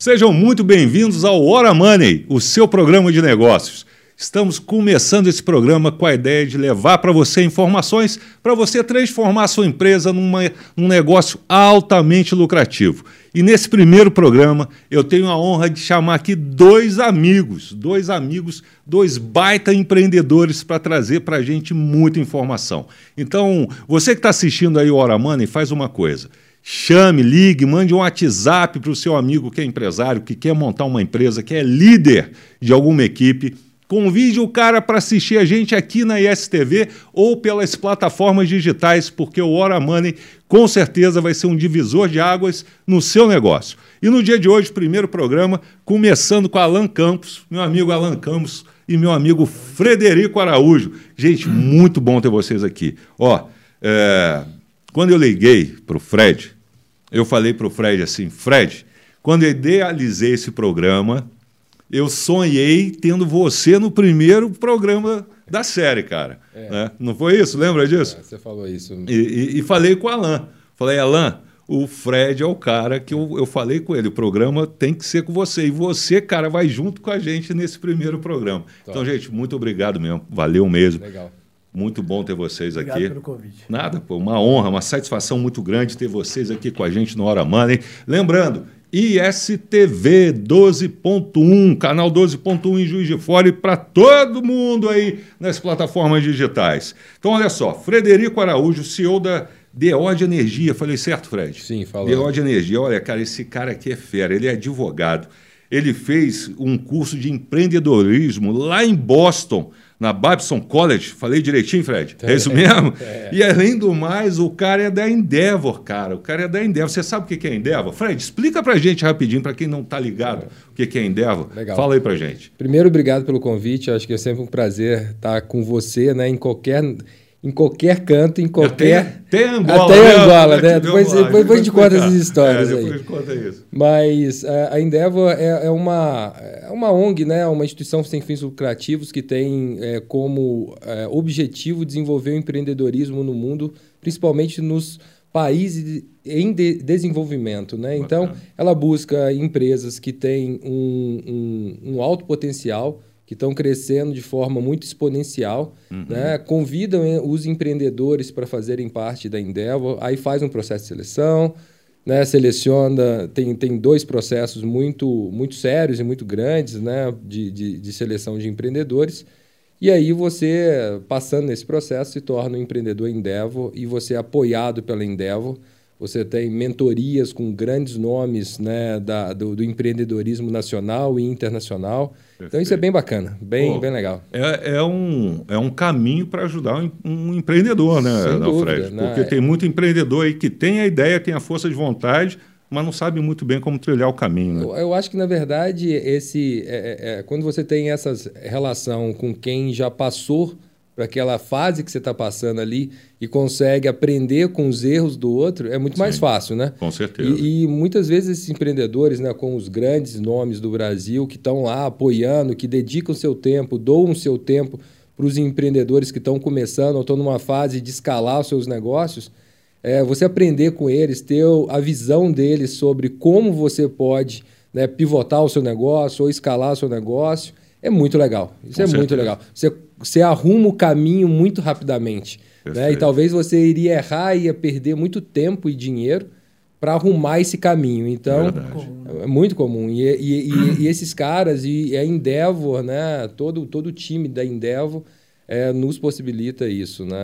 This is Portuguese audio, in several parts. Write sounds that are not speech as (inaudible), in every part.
Sejam muito bem-vindos ao Hora Money, o seu programa de negócios. Estamos começando esse programa com a ideia de levar para você informações para você transformar a sua empresa numa, num negócio altamente lucrativo. E nesse primeiro programa eu tenho a honra de chamar aqui dois amigos, dois amigos, dois baita empreendedores para trazer para a gente muita informação. Então, você que está assistindo aí o Hora Money, faz uma coisa. Chame, ligue, mande um WhatsApp para o seu amigo que é empresário, que quer montar uma empresa, que é líder de alguma equipe Convide o cara para assistir a gente aqui na ISTV ou pelas plataformas digitais, porque o Hora Money com certeza vai ser um divisor de águas no seu negócio. E no dia de hoje, primeiro programa, começando com Alan Campos, meu amigo Alan Campos e meu amigo Frederico Araújo. Gente, muito bom ter vocês aqui. Ó, é, quando eu liguei para o Fred, eu falei para o Fred assim, Fred, quando eu idealizei esse programa, eu sonhei tendo você no primeiro programa da série, cara. É. Né? Não foi isso? Lembra disso? É, você falou isso. E, e, e, falei com o Alan. Falei, Alan, o Fred é o cara que eu, eu falei com ele. O programa tem que ser com você. E você, cara, vai junto com a gente nesse primeiro programa. Top. Então, gente, muito obrigado mesmo. Valeu mesmo. Legal. Muito bom ter vocês Obrigado aqui. pelo convite. Nada, pô, uma honra, uma satisfação muito grande ter vocês aqui com a gente no Hora Money. Lembrando, ISTV 12.1, canal 12.1 em Juiz de Fora e para todo mundo aí nas plataformas digitais. Então, olha só, Frederico Araújo, CEO da DO de Energia. Falei certo, Fred? Sim, falou. DO de Energia. Olha, cara, esse cara aqui é fera, ele é advogado. Ele fez um curso de empreendedorismo lá em Boston na Babson College. Falei direitinho, Fred? É, isso mesmo? (laughs) É. E além do mais, o cara é da Endeavor, cara. O cara é da Endeavor. Você sabe o que é Endeavor? Fred, explica pra gente rapidinho, para quem não tá ligado, é. o que é Endeavor. Legal. Fala aí pra gente. Primeiro, obrigado pelo convite. Acho que é sempre um prazer estar com você, né, em qualquer em qualquer canto, em qualquer. Até, até Angola. Até né? Angola, né? Depois, depois, depois a gente conta essas histórias. É, depois aí. conta isso. Mas a, a Endeavor é, é, uma, é uma ONG, né? uma instituição sem fins lucrativos que tem é, como é, objetivo desenvolver o empreendedorismo no mundo, principalmente nos países em de desenvolvimento. Né? Então, ela busca empresas que têm um, um, um alto potencial que estão crescendo de forma muito exponencial, uhum. né? convidam os empreendedores para fazerem parte da Endeavor, aí faz um processo de seleção, né? seleciona, tem, tem dois processos muito, muito sérios e muito grandes né? de, de, de seleção de empreendedores, e aí você, passando nesse processo, se torna um empreendedor Endeavor e você é apoiado pela Endeavor, você tem mentorias com grandes nomes né, da, do, do empreendedorismo nacional e internacional. Perfeito. Então isso é bem bacana, bem, Pô, bem legal. É, é, um, é um caminho para ajudar um, um, empreendedor, né, Sem dúvida, Fred? Né? Porque tem muito empreendedor aí que tem a ideia, tem a força de vontade, mas não sabe muito bem como trilhar o caminho. Né? Eu, eu acho que, na verdade, esse é, é, é quando você tem essa relação com quem já passou para aquela fase que você está passando ali e consegue aprender com os erros do outro, é muito Sim, mais fácil, né? Com certeza. E, e, muitas vezes esses empreendedores, né, com os grandes nomes do Brasil, que estão lá apoiando, que dedicam seu tempo, doam seu tempo para os empreendedores que estão começando ou estão numa fase de escalar os seus negócios, é, você aprender com eles, ter a visão deles sobre como você pode né, pivotar o seu negócio ou escalar o seu negócio, é muito legal. Isso com é certeza. muito legal. Você você arruma o caminho muito rapidamente. Né? E talvez você iria errar e ia perder muito tempo e dinheiro para arrumar esse caminho. Então, é, é muito comum. E, e, e, e, esses caras, e a Endeavor, né? todo, todo o time da Endeavor é, nos possibilita isso, né?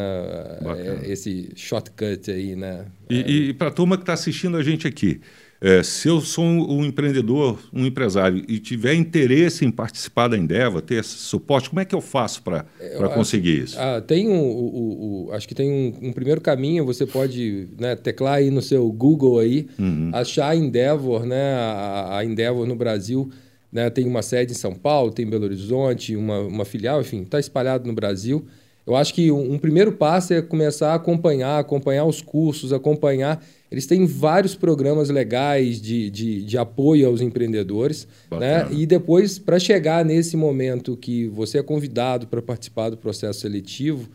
É, esse shortcut aí. Né? E, para a turma que está assistindo a gente aqui, é, se eu sou um, empreendedor, um empresário e tiver interesse em participar da Endeavor, ter esse suporte, como é que eu faço para conseguir isso? Ah, tem um, o, o, acho que tem um, um, primeiro caminho, você pode né, teclar aí no seu Google aí, uhum. achar a Endeavor, né, a, a Endeavor no Brasil, né, tem uma sede em São Paulo, tem em Belo Horizonte, uma, uma filial, enfim, está espalhado no Brasil. Eu acho que um, um primeiro passo é começar a acompanhar, acompanhar os cursos, acompanhar eles têm vários programas legais de, de, de apoio aos empreendedores. Né? E depois, para chegar nesse momento que você é convidado para participar do processo seletivo,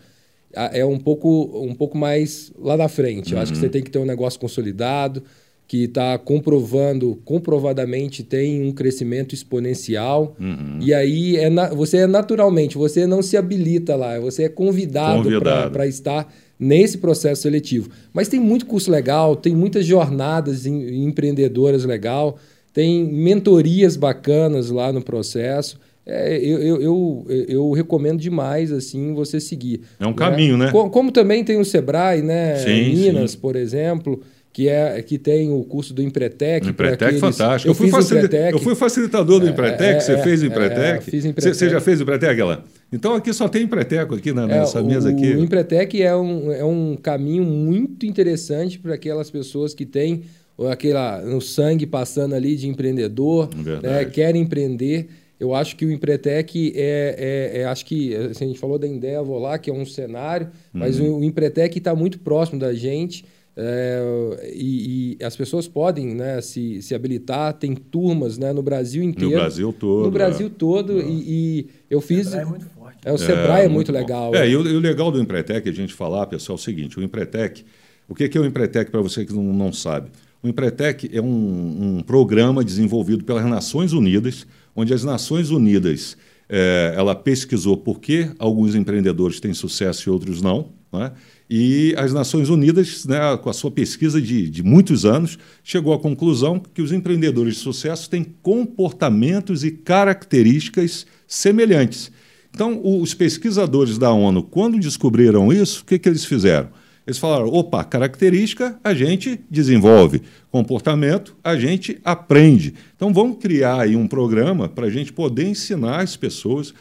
é um pouco, um pouco mais lá na frente. Uhum. Eu acho que você uhum. tem que ter um negócio consolidado, que está comprovando, comprovadamente tem um crescimento exponencial. Uhum. E aí é na, você é naturalmente, você não se habilita lá, você é convidado, convidado. para estar nesse processo seletivo. Mas tem muito curso legal, tem muitas jornadas em, empreendedoras legal, tem mentorias bacanas lá no processo. É, eu, eu, eu, eu, recomendo demais assim você seguir. É um né? caminho, né? Como, como, também tem o Sebrae, né? Sim, Minas, sim. por exemplo que é que tem o curso do Empretec. O Empretec aqueles... fantástico. Eu, eu fui, facilita... eu fui facilitador do é, Empretec, é, você é, fez o Empretec? É, fiz Empretec. Você já fez o Empretec, lá? Então aqui só tem Empreteco aqui na, é, nessa mesa aqui. O Empretec é um, é um caminho muito interessante para aquelas pessoas que têm aquela, no sangue passando ali de empreendedor, né, querem empreender. Eu acho que o Empretec é, é, é, acho que assim, a gente falou da Endeavor lá, que é um cenário, mas uhum. o, o Empretec está muito próximo da gente. É, e, e, as pessoas podem né, se, se habilitar, tem turmas né, no Brasil inteiro. No Brasil todo. No Brasil é. todo. É. E, e, eu fiz. O Sebrae é muito forte. É, o Sebrae é, é muito, muito legal. É, e o, e o, legal do Empretec, a gente falar, pessoal, é o seguinte: o Empretec, o que é o Empretec para você que não, não sabe? O Empretec é um, um programa desenvolvido pelas Nações Unidas, onde as Nações Unidas é, ela pesquisou por que alguns empreendedores têm sucesso e outros não. Né? E as Nações Unidas, né, com a sua pesquisa de, de muitos anos, chegou à conclusão que os empreendedores de sucesso têm comportamentos e características semelhantes. Então, os pesquisadores da ONU, quando descobriram isso, o que, que eles fizeram? Eles falaram: opa, característica a gente desenvolve, comportamento a gente aprende. Então vamos criar aí um programa para a gente poder ensinar as pessoas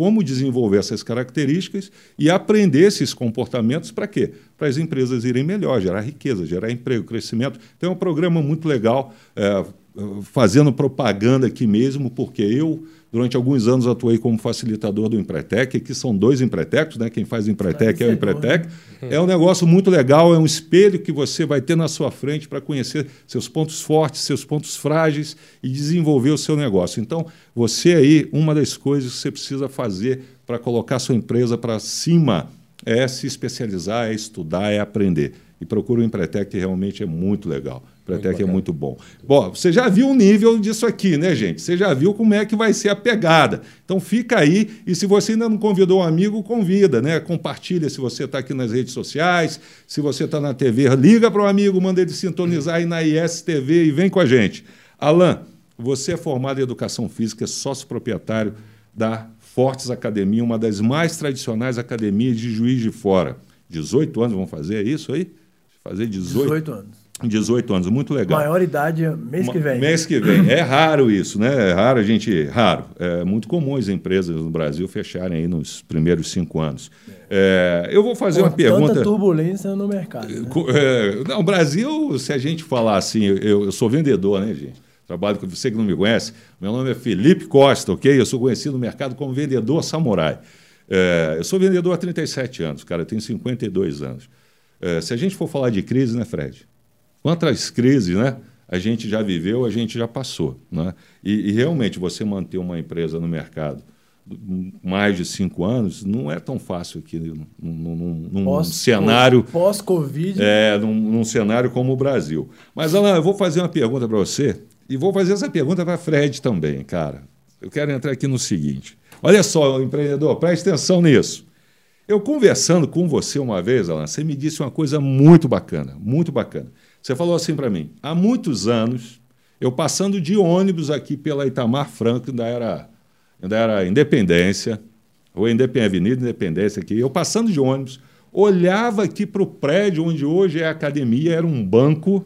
como desenvolver essas características e aprender esses comportamentos para quê? Para as empresas irem melhor, gerar riqueza, gerar emprego, crescimento. É um programa muito legal, é, fazendo propaganda aqui mesmo, porque eu Durante alguns anos atuei como facilitador do Empretec. Aqui são dois Empretecos, né? Quem faz Empretec é o Empretec. É um negócio muito legal, é um espelho que você vai ter na sua frente para conhecer seus pontos fortes, seus pontos frágeis e desenvolver o seu negócio. Então, você aí, uma das coisas que você precisa fazer para colocar sua empresa para cima é se especializar, é estudar, é aprender. E procura o Empretec, que realmente é muito legal. Pretec é muito bom. Bom, você já viu o nível disso aqui, né, gente? Você já viu como é que vai ser a pegada. Então fica aí e se você ainda não convidou um amigo, convida, né? Compartilha se você está aqui nas redes sociais, se você está na TV, liga para o amigo, manda ele sintonizar aí na ISTV e vem com a gente. Alan, você é formado em Educação Física, sócio proprietário da Fortes Academia, uma das mais tradicionais academias de Juiz de Fora. 18 anos vão fazer é isso aí? Fazer 18, 18 anos. 18 anos, muito legal. Maior idade mês que vem. Mês que vem. É raro isso, né? É raro a gente. Raro. É muito comum as empresas no Brasil fecharem aí nos primeiros cinco anos. É, eu vou fazer Com uma pergunta. Tanta turbulência no mercado. Né? É, não, Brasil, se a gente falar assim, eu, eu sou vendedor, né, gente? Trabalho com você que não me conhece. Meu nome é Felipe Costa, ok? Eu sou conhecido no mercado como vendedor samurai. É, eu sou vendedor há 37 anos, cara, eu tenho 52 anos. É, se a gente for falar de crise, né, Fred? Quantas crises né, a gente já viveu, a gente já passou. Né? E, e realmente você manter uma empresa no mercado mais de cinco anos não é tão fácil aqui num, num, num pós, cenário pós-Covid. É, num, num, cenário como o Brasil. Mas, Alan, eu vou fazer uma pergunta para você e vou fazer essa pergunta para Fred também, cara. Eu quero entrar aqui no seguinte. Olha só, empreendedor, preste atenção nisso. Eu conversando com você uma vez, Alan, você me disse uma coisa muito bacana, muito bacana. Você falou assim para mim: há muitos anos, eu passando de ônibus aqui pela Itamar Franco, ainda era, ainda era Independência, ou Independência, Avenida Independência aqui, eu passando de ônibus, olhava aqui para o prédio onde hoje é a academia, era um banco,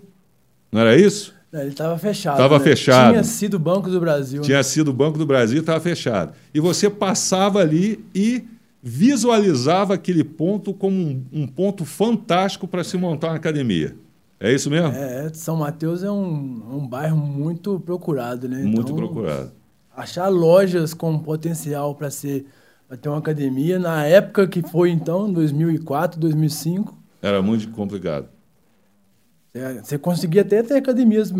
não era isso? Ele estava fechado. Estava né? fechado. Tinha sido o Banco do Brasil. Tinha né? sido o Banco do Brasil e estava fechado. E você passava ali e visualizava aquele ponto como um, um ponto fantástico para se montar uma academia. É isso mesmo? É, São Mateus é um, um bairro muito procurado, né? Muito então, procurado. Achar lojas com potencial para ser ter uma academia na época que foi então, 2004, 2005, era muito complicado. É, você conseguia até ter academias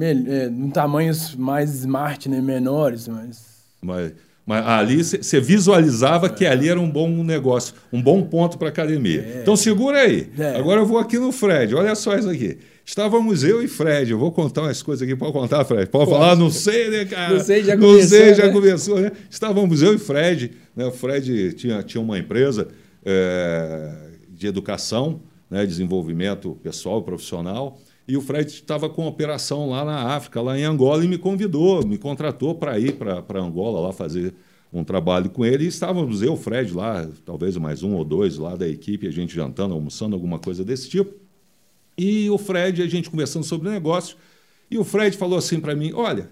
é, em tamanhos mais smart, né, menores, mas mas Mas ali você visualizava que ali era um bom negócio, um bom ponto para academia. É. Então segura aí. É. Agora eu vou aqui no Fred. Olha só isso aqui. Estávamos eu e Fred. Eu vou contar umas coisas aqui. Pode contar, Fred? Pode, Pode. falar? Não sei, né, cara? Não sei, já Não começou, sei, já né? começou, né? Estávamos eu e Fred. Né? O Fred tinha, tinha uma empresa é, de educação, né? desenvolvimento pessoal e profissional. E o Fred estava com operação lá na África, lá em Angola, e me convidou, me contratou para ir para Angola lá fazer um trabalho com ele. E estávamos eu, o Fred, lá, talvez mais um ou dois lá da equipe, a gente jantando, almoçando, alguma coisa desse tipo. E o Fred, a gente conversando sobre o negócio, e o Fred falou assim para mim: Olha,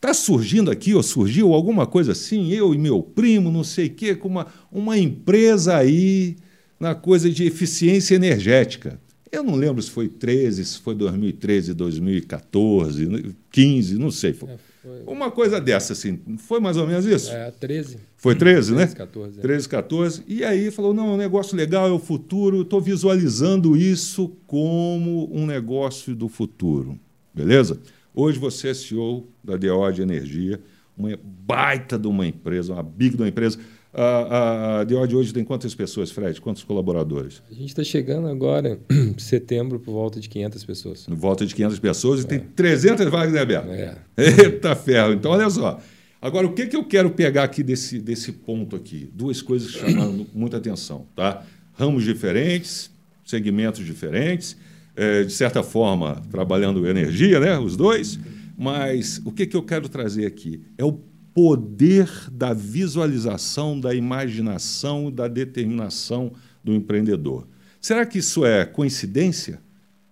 tá surgindo aqui, ou surgiu alguma coisa assim, eu e meu primo, não sei o quê, com uma, uma empresa aí na coisa de eficiência energética. Eu não lembro se foi 13, se foi 2013, 2014, 15, não sei. Foi É, foi, uma coisa dessa, assim. Foi mais ou menos isso? é, 13. Foi 13, né? 13, 14. é. 13, 14. E aí falou: não, é um negócio legal, é o futuro. Estou visualizando isso como um negócio do futuro. Beleza? Hoje você é CEO da DO de Energia, uma baita de uma empresa, uma big de uma empresa. A, a, a DO de hoje tem quantas pessoas, Fred? Quantos colaboradores? A gente está chegando agora, em (clears throat) setembro, por volta de 500 pessoas. Em volta de 500 pessoas e tem 300 vagas, Beto? É. Eita ferro. Então, olha só. Agora, o que, que eu quero pegar aqui desse, desse ponto aqui? Duas coisas que chamaram muita atenção. Tá? Ramos diferentes, segmentos diferentes, eh, de certa forma, trabalhando energia, né? os dois. Mas o que, que eu quero trazer aqui? É o poder da visualização, da imaginação, da determinação do empreendedor. Será que isso é coincidência?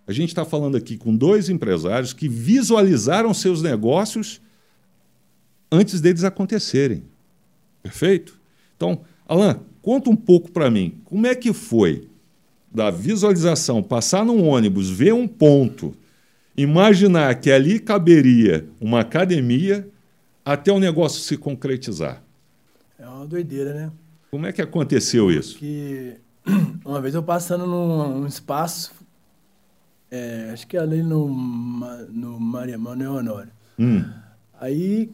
A gente está falando aqui com dois empresários que visualizaram seus negócios antes deles acontecerem. Perfeito? Então, Alan, conta um pouco para mim. Como é que foi da visualização, passar num ônibus, ver um ponto, imaginar que ali caberia uma academia até o negócio se concretizar? É uma doideira, né? Como é que aconteceu isso? Que (clears throat) uma vez eu passando num, num espaço, é, acho que ali no, no Maria Manuel Honório. Hum, Aí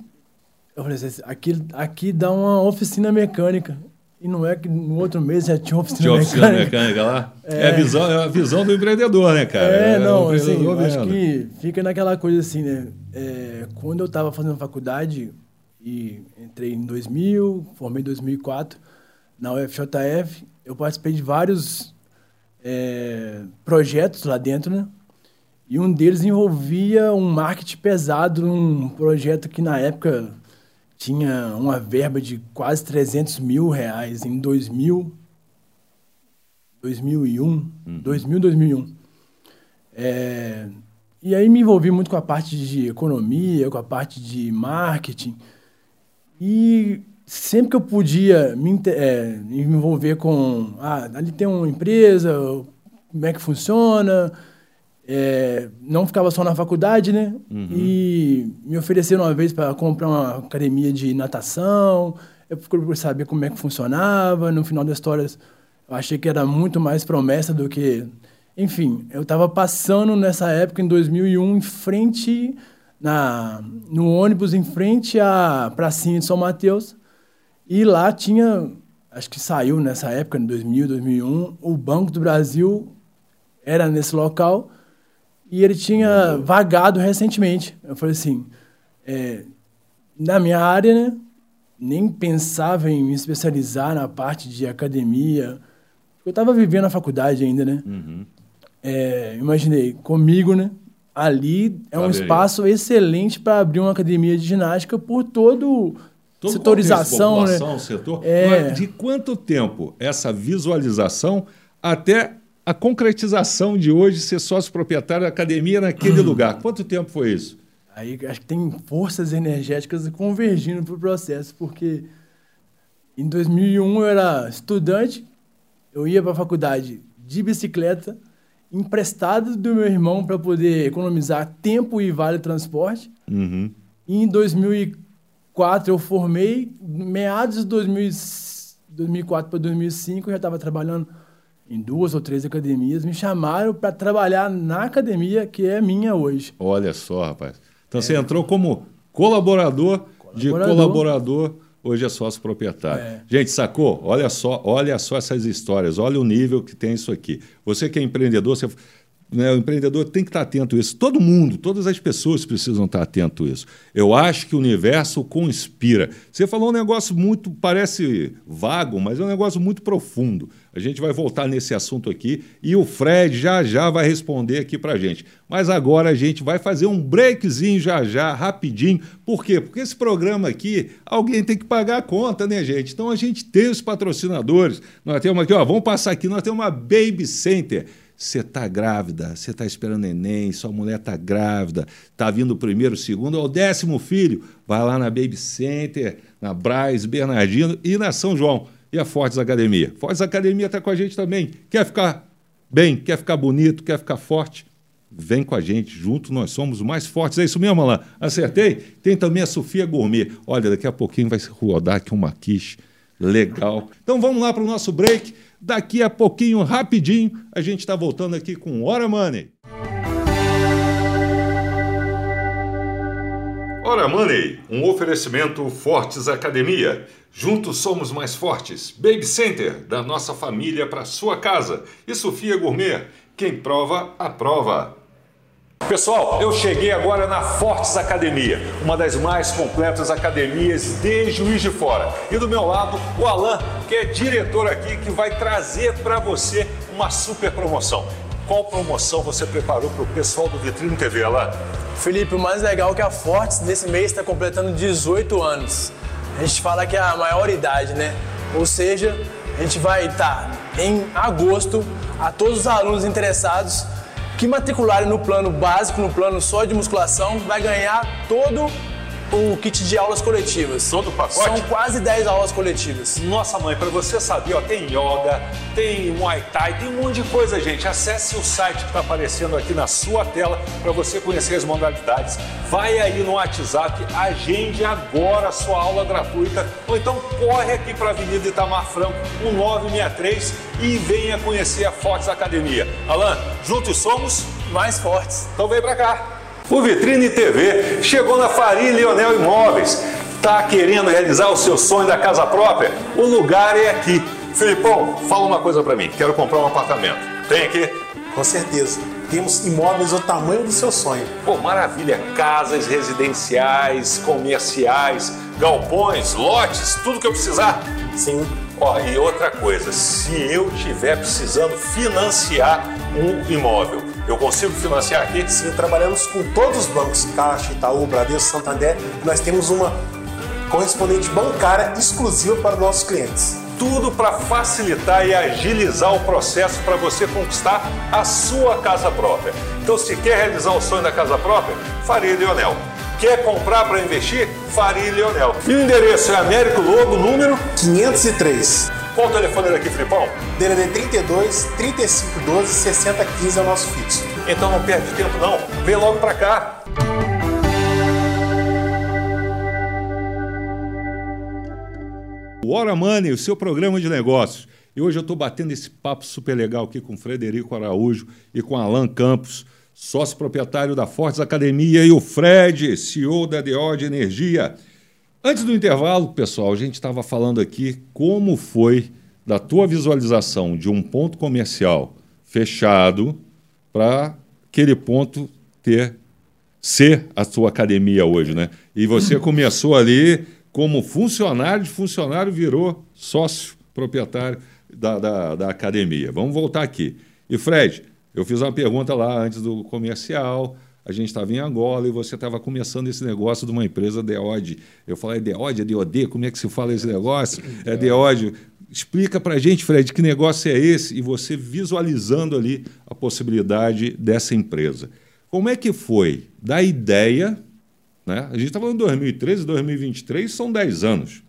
eu falei assim, aqui, aqui dá uma oficina mecânica. E não é que no outro mês já tinha oficina tinha oficina mecânica. mecânica lá? É, a visão, é a visão do empreendedor, né, cara? É, o não, assim, eu acho que fica naquela coisa assim, né? É, quando eu estava fazendo faculdade, e entrei em 2000, formei em 2004, na UFJF, eu participei de vários é, projetos lá dentro, né? E um deles envolvia um marketing pesado, um projeto que na época tinha uma verba de quase 300 mil reais em 2000, 2001, 2000, 2001. É, e aí me envolvi muito com a parte de economia, com a parte de marketing. E sempre que eu podia me, é, me envolver com. Ah, ali tem uma empresa, como é que funciona. É, não ficava só na faculdade, né? E me ofereceram uma vez para comprar uma academia de natação. Eu procurei saber como é que funcionava. No final das histórias, eu achei que era muito mais promessa do que. Enfim, eu estava passando nessa época, em 2001, em frente, na, no ônibus, em frente à pracinha de São Mateus. E lá tinha, acho que saiu nessa época, em 2000, 2001, o Banco do Brasil era nesse local e ele tinha vagado recentemente. Eu falei assim, é, na minha área, né, nem pensava em me especializar na parte de academia. Eu estava vivendo a faculdade ainda, né? Uhum. É, imaginei, comigo, né? Ali é um espaço excelente para abrir uma academia de ginástica por todo Todo setorização, contexto, né? população, setor. É. De quanto tempo essa visualização até a concretização de hoje ser sócio proprietário da academia naquele lugar? Quanto tempo foi isso? Aí acho que tem forças energéticas convergindo para o processo, porque em 2001 eu era estudante, eu ia para a faculdade de bicicleta, emprestado do meu irmão para poder economizar tempo e vale transporte. Uhum. E em 2004 eu formei, meados de 2000 2004 para 2005 eu já estava trabalhando em duas ou três academias. Me chamaram para trabalhar na academia que é minha hoje. Olha só, rapaz. Então você entrou como colaborador, de Colaborador. colaborador. hoje é sócio proprietário. É. Gente, sacou? Olha só, olha só essas histórias, olha o nível que tem isso aqui. Você que é empreendedor, você né, o empreendedor tem que estar atento a isso. Todo mundo, todas as pessoas precisam estar atento a isso. Eu acho que o universo conspira. Você falou um negócio muito, parece vago, mas é um negócio muito profundo. A gente vai voltar nesse assunto aqui e o Fred já já vai responder aqui para gente. Mas agora a gente vai fazer um breakzinho já já, rapidinho. Por quê? Porque esse programa aqui, alguém tem que pagar a conta, né, gente? Então a gente tem os patrocinadores. Nós temos aqui, ó, vamos passar aqui, nós temos uma Baby Center você está grávida, você está esperando neném, sua mulher está grávida, está vindo o primeiro, o segundo, ou o décimo filho, vai lá na Baby Center, na Braz, Bernardino e na São João. E a Fortes Academia. Fortes Academia está com a gente também. Quer ficar bem, quer ficar bonito, quer ficar forte? Vem com a gente, junto nós somos mais fortes. É isso mesmo, Alain? Acertei? Tem também a Sofia Gourmet. Olha, daqui a pouquinho vai rodar aqui uma quiche legal. Então vamos lá para o nosso break. Daqui a pouquinho, rapidinho, a gente está voltando aqui com Hora Money. Hora Money, um oferecimento Fortes Academia. Juntos somos mais fortes. Baby Center, da nossa família para sua casa. E Sofia Gourmet, quem prova, aprova. Pessoal, eu cheguei agora na Fortes Academia, uma das mais completas academias de Juiz de Fora. E do meu lado, o Alan, que é diretor aqui, que vai trazer para você uma super promoção. Qual promoção você preparou para o pessoal do Vitrine TV, Alan? Felipe, o mais legal é que a Fortes nesse mês está completando 18 anos. A gente fala que é a maior idade, né? Ou seja, a gente vai estar tá em agosto a todos os alunos interessados que matricularem no plano básico, no plano só de musculação, vai ganhar todo o kit de aulas coletivas. Todo o pacote? São quase 10 aulas coletivas. Nossa mãe, para você saber, ó, tem yoga, tem muay thai, tem um monte de coisa, gente. Acesse o site que está aparecendo aqui na sua tela para você conhecer as modalidades. Vai aí no WhatsApp, agende agora a sua aula gratuita ou então corre aqui para a Avenida Itamar Franco, 1963 e venha conhecer a Fortes Academia. Alan, juntos somos mais fortes. Então vem para cá. O Vitrine TV chegou na Faria Leonel Imóveis. Tá querendo realizar o seu sonho da casa própria? O lugar é aqui. Filipão, fala uma coisa para mim. Quero comprar um apartamento. Tem aqui? Com certeza. Temos imóveis do tamanho do seu sonho. Pô, maravilha. Casas residenciais, comerciais, galpões, lotes, tudo que eu precisar. Sim. Ó, e outra coisa, se eu tiver precisando financiar um imóvel, eu consigo financiar aqui? Sim, trabalhamos com todos os bancos, Caixa, Itaú, Bradesco, Santander. Nós temos uma correspondente bancária exclusiva para os nossos clientes. Tudo para facilitar e agilizar o processo para você conquistar a sua casa própria. Então, se quer realizar o sonho da casa própria, Faria Leonel. Quer comprar para investir? Faria Leonel. E o endereço é Américo Lobo, número 503. Qual o telefone daqui, Filipão? DDD 32 3512 6015 é o nosso fixo. Então não perde tempo não, vem logo para cá. O Hora Money, o seu programa de negócios. E hoje eu estou batendo esse papo super legal aqui com o Frederico Araújo e com Alan Campos, sócio proprietário da Fortes Academia, e o Fred, CEO da DO de Energia. Antes do intervalo, pessoal, a gente estava falando aqui como foi da tua visualização de um ponto comercial fechado para aquele ponto ter ser a tua academia hoje, né? E você começou ali como funcionário, de funcionário virou sócio proprietário da, da, da academia. Vamos voltar aqui. E Fred, eu fiz uma pergunta lá antes do comercial a gente estava em Angola e você estava começando esse negócio de uma empresa DEOD. Eu falei, DEOD, é DOD? Como é que se fala esse negócio? É DEOD. Explica para a gente, Fred, que negócio é esse? E você visualizando ali a possibilidade dessa empresa. Como é que foi da ideia, né? a gente está falando de 2013, 2023, são 10 anos.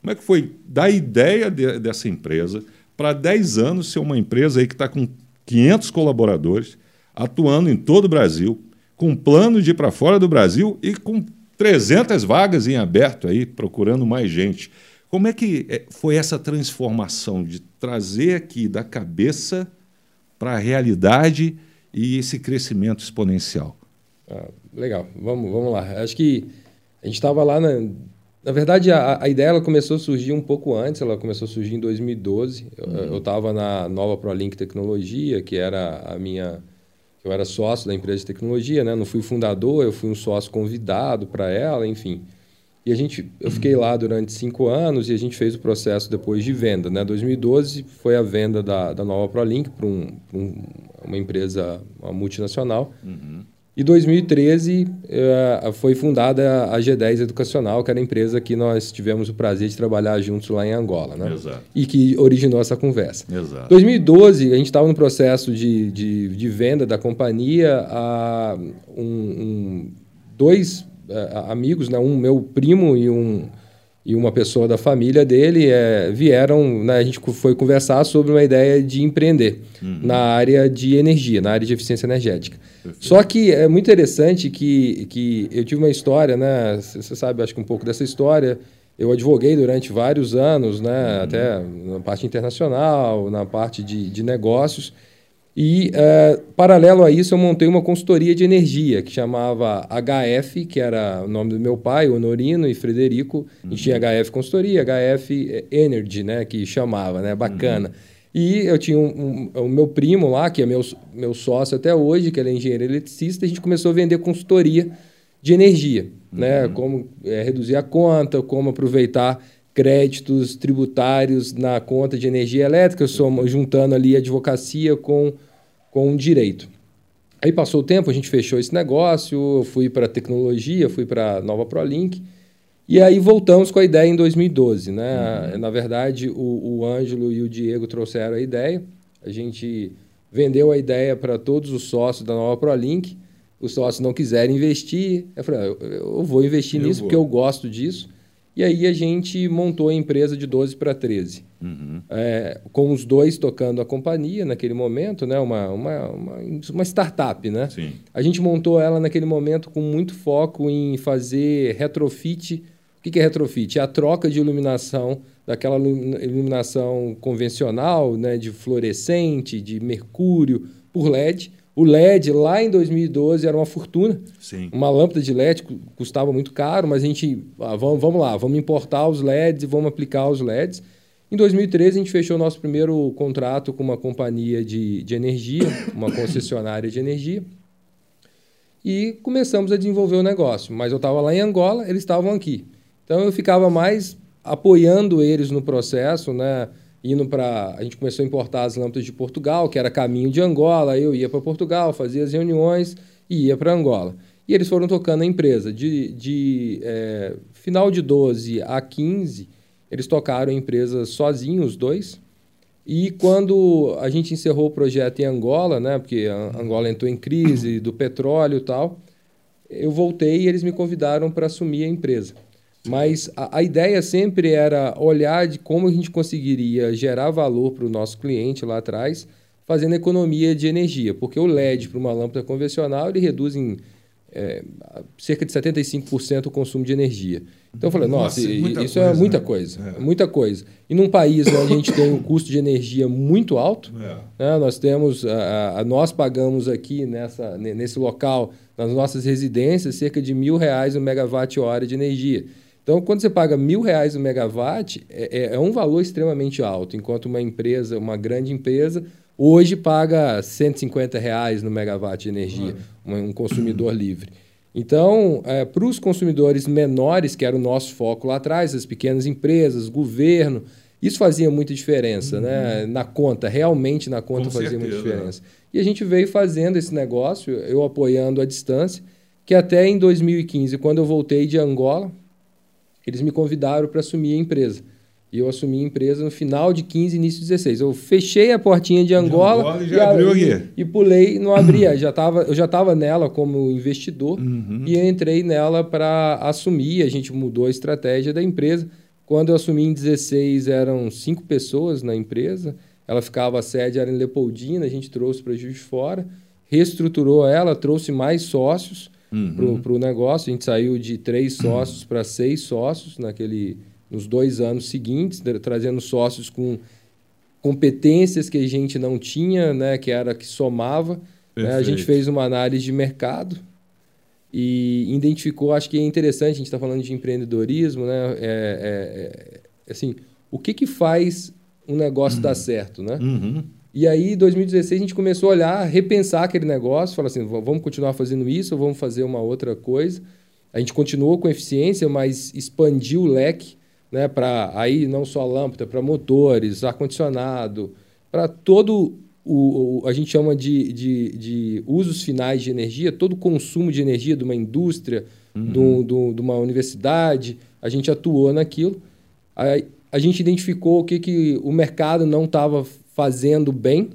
Como é que foi da ideia de, dessa empresa para 10 anos ser uma empresa aí que está com 500 colaboradores, atuando em todo o Brasil, com plano de ir para fora do Brasil e com 300 vagas em aberto aí, procurando mais gente. Como é que é, foi essa transformação de trazer aqui da cabeça para a realidade e esse crescimento exponencial? Ah, legal, vamos, vamos lá. Acho que a gente estava lá na, Na verdade, a, a, ideia ela começou a surgir um pouco antes, ela começou a surgir em 2012. Uhum. Eu estava na nova ProLink Tecnologia, que era a minha. Eu era sócio da empresa de tecnologia, né? Não fui fundador, eu fui um sócio convidado para ela, enfim. E a gente, eu fiquei lá durante cinco anos e a gente fez o processo depois de venda. Né? 2012 foi a venda da, da nova ProLink para um, um, uma empresa uma multinacional. Uhum. E 2013 uh, eh, foi fundada a G10 Educacional, que era a empresa que nós tivemos o prazer de trabalhar juntos lá em Angola, né? Exato. E que originou essa conversa. Exato. 2012, a gente estava no processo de, de, de, venda da companhia a um, um, dois uh, amigos, né? um meu primo e um e uma pessoa da família dele é, vieram, né, a gente foi conversar sobre uma ideia de empreender uhum. na área de energia, na área de eficiência energética. Perfeito. Só que é muito interessante que, que eu tive uma história, né? Você sabe, acho que um pouco dessa história. Eu advoguei durante vários anos, né? Uhum. Até na parte internacional, na parte de, de negócios. E, uh, paralelo a isso, eu montei uma consultoria de energia que chamava HF, que era o nome do meu pai, Honorino e Frederico. Uhum. E tinha HF Consultoria, HF Energy, né? Que chamava, né? Bacana. Uhum. E eu tinha um, um, o meu primo lá, que é meu, meu sócio até hoje, que ele é engenheiro eletricista, a gente começou a vender consultoria de energia, né? uhum. né? Como é, reduzir a conta, como aproveitar créditos tributários na conta de energia elétrica, somos juntando ali advocacia com, com direito. Aí passou o tempo, a gente fechou esse negócio, eu fui para tecnologia, fui para Nova ProLink, e aí voltamos com a ideia em 2012. Né? Uhum. Na verdade, o, o Ângelo e o Diego trouxeram a ideia, a gente vendeu a ideia para todos os sócios da Nova ProLink, os sócios não quiserem investir, eu falei, ah, eu, eu vou investir eu nisso vou. porque eu gosto disso, e aí a gente montou a empresa de 12 para 13. Uhum. É, com os dois tocando a companhia naquele momento, né? uma, uma, uma, uma startup. Né? Sim. A gente montou ela naquele momento com muito foco em fazer retrofit. O que é retrofit? É a troca de iluminação daquela iluminação convencional, né? de fluorescente, de mercúrio, por LED, o LED lá em 2012 era uma fortuna. Sim. Uma lâmpada de LED custava muito caro, mas a gente, ah, vamos, vamos lá, vamos importar os LEDs e vamos aplicar os LEDs. Em 2013 a gente fechou o nosso primeiro contrato com uma companhia de, de energia, uma (coughs) concessionária de energia. E começamos a desenvolver o negócio. Mas eu estava lá em Angola, eles estavam aqui. Então eu ficava mais apoiando eles no processo, né? Indo para. A gente começou a importar as lâmpadas de Portugal, que era caminho de Angola. Eu ia para Portugal, fazia as reuniões e ia para Angola. E eles foram tocando a empresa. De, de é, final de 12 a 15, eles tocaram a empresa sozinhos, os dois. E quando a gente encerrou o projeto em Angola, né, porque Angola entrou em crise do petróleo e tal, eu voltei e eles me convidaram para assumir a empresa. Mas a, a, ideia sempre era olhar de como a gente conseguiria gerar valor para o nosso cliente lá atrás, fazendo economia de energia. Porque o LED para uma lâmpada convencional ele reduz em é, cerca de 75% o consumo de energia. Então eu falei, nossa, nossa isso é coisa, é muita né? coisa, é. muita coisa. E num país onde a gente tem um custo de energia muito alto, é. né, nós temos, a, a, nós pagamos aqui nessa, nesse local, nas nossas residências, cerca de mil reais o megawatt-hora de energia. Então, quando você paga mil reais o megawatt, é, é, é, um valor extremamente alto, enquanto uma empresa, uma grande empresa, hoje paga 150 reais no megawatt de energia, um, um consumidor livre. Então, é, para os consumidores menores, que era o nosso foco lá atrás, as pequenas empresas, governo, isso fazia muita diferença, né? uhum. né? Na conta, realmente na conta Com fazia certeza. muita diferença. E a gente veio fazendo esse negócio, eu apoiando à distância, que até em 2015, quando eu voltei de Angola, eles me convidaram para assumir a empresa. E eu assumi a empresa no final de 15, início de 16. Eu fechei a portinha de Angola, de Angola e, e, e, pulei, não abria. (clears throat) já tava, eu já estava nela como investidor uhum. e entrei nela para assumir. A gente mudou a estratégia da empresa. Quando eu assumi em 16, eram cinco pessoas na empresa. Ela ficava, a sede era em Leopoldina, a gente trouxe para Juiz de Fora, reestruturou ela, trouxe mais sócios uhum. para o negócio. A gente saiu de três sócios para seis sócios naquele, nos dois anos seguintes, trazendo sócios com competências que a gente não tinha, né, que era que somava. Né? A gente fez uma análise de mercado e identificou, acho que é interessante, a gente está falando de empreendedorismo, né? É, é, é, assim, o que, que faz um negócio uhum. dar certo, né? Uhum. E aí, em 2016, a gente começou a olhar, repensar aquele negócio, falar assim, vamos continuar fazendo isso ou vamos fazer uma outra coisa. A gente continuou com eficiência, mas expandiu o leque, né, para aí não só lâmpada, para motores, ar-condicionado, para todo o, o, a gente chama de, de, de, usos finais de energia, todo o consumo de energia de uma indústria, uhum. do, do, de uma universidade, a gente atuou naquilo. A, a gente identificou o que, que o mercado não estava fazendo bem,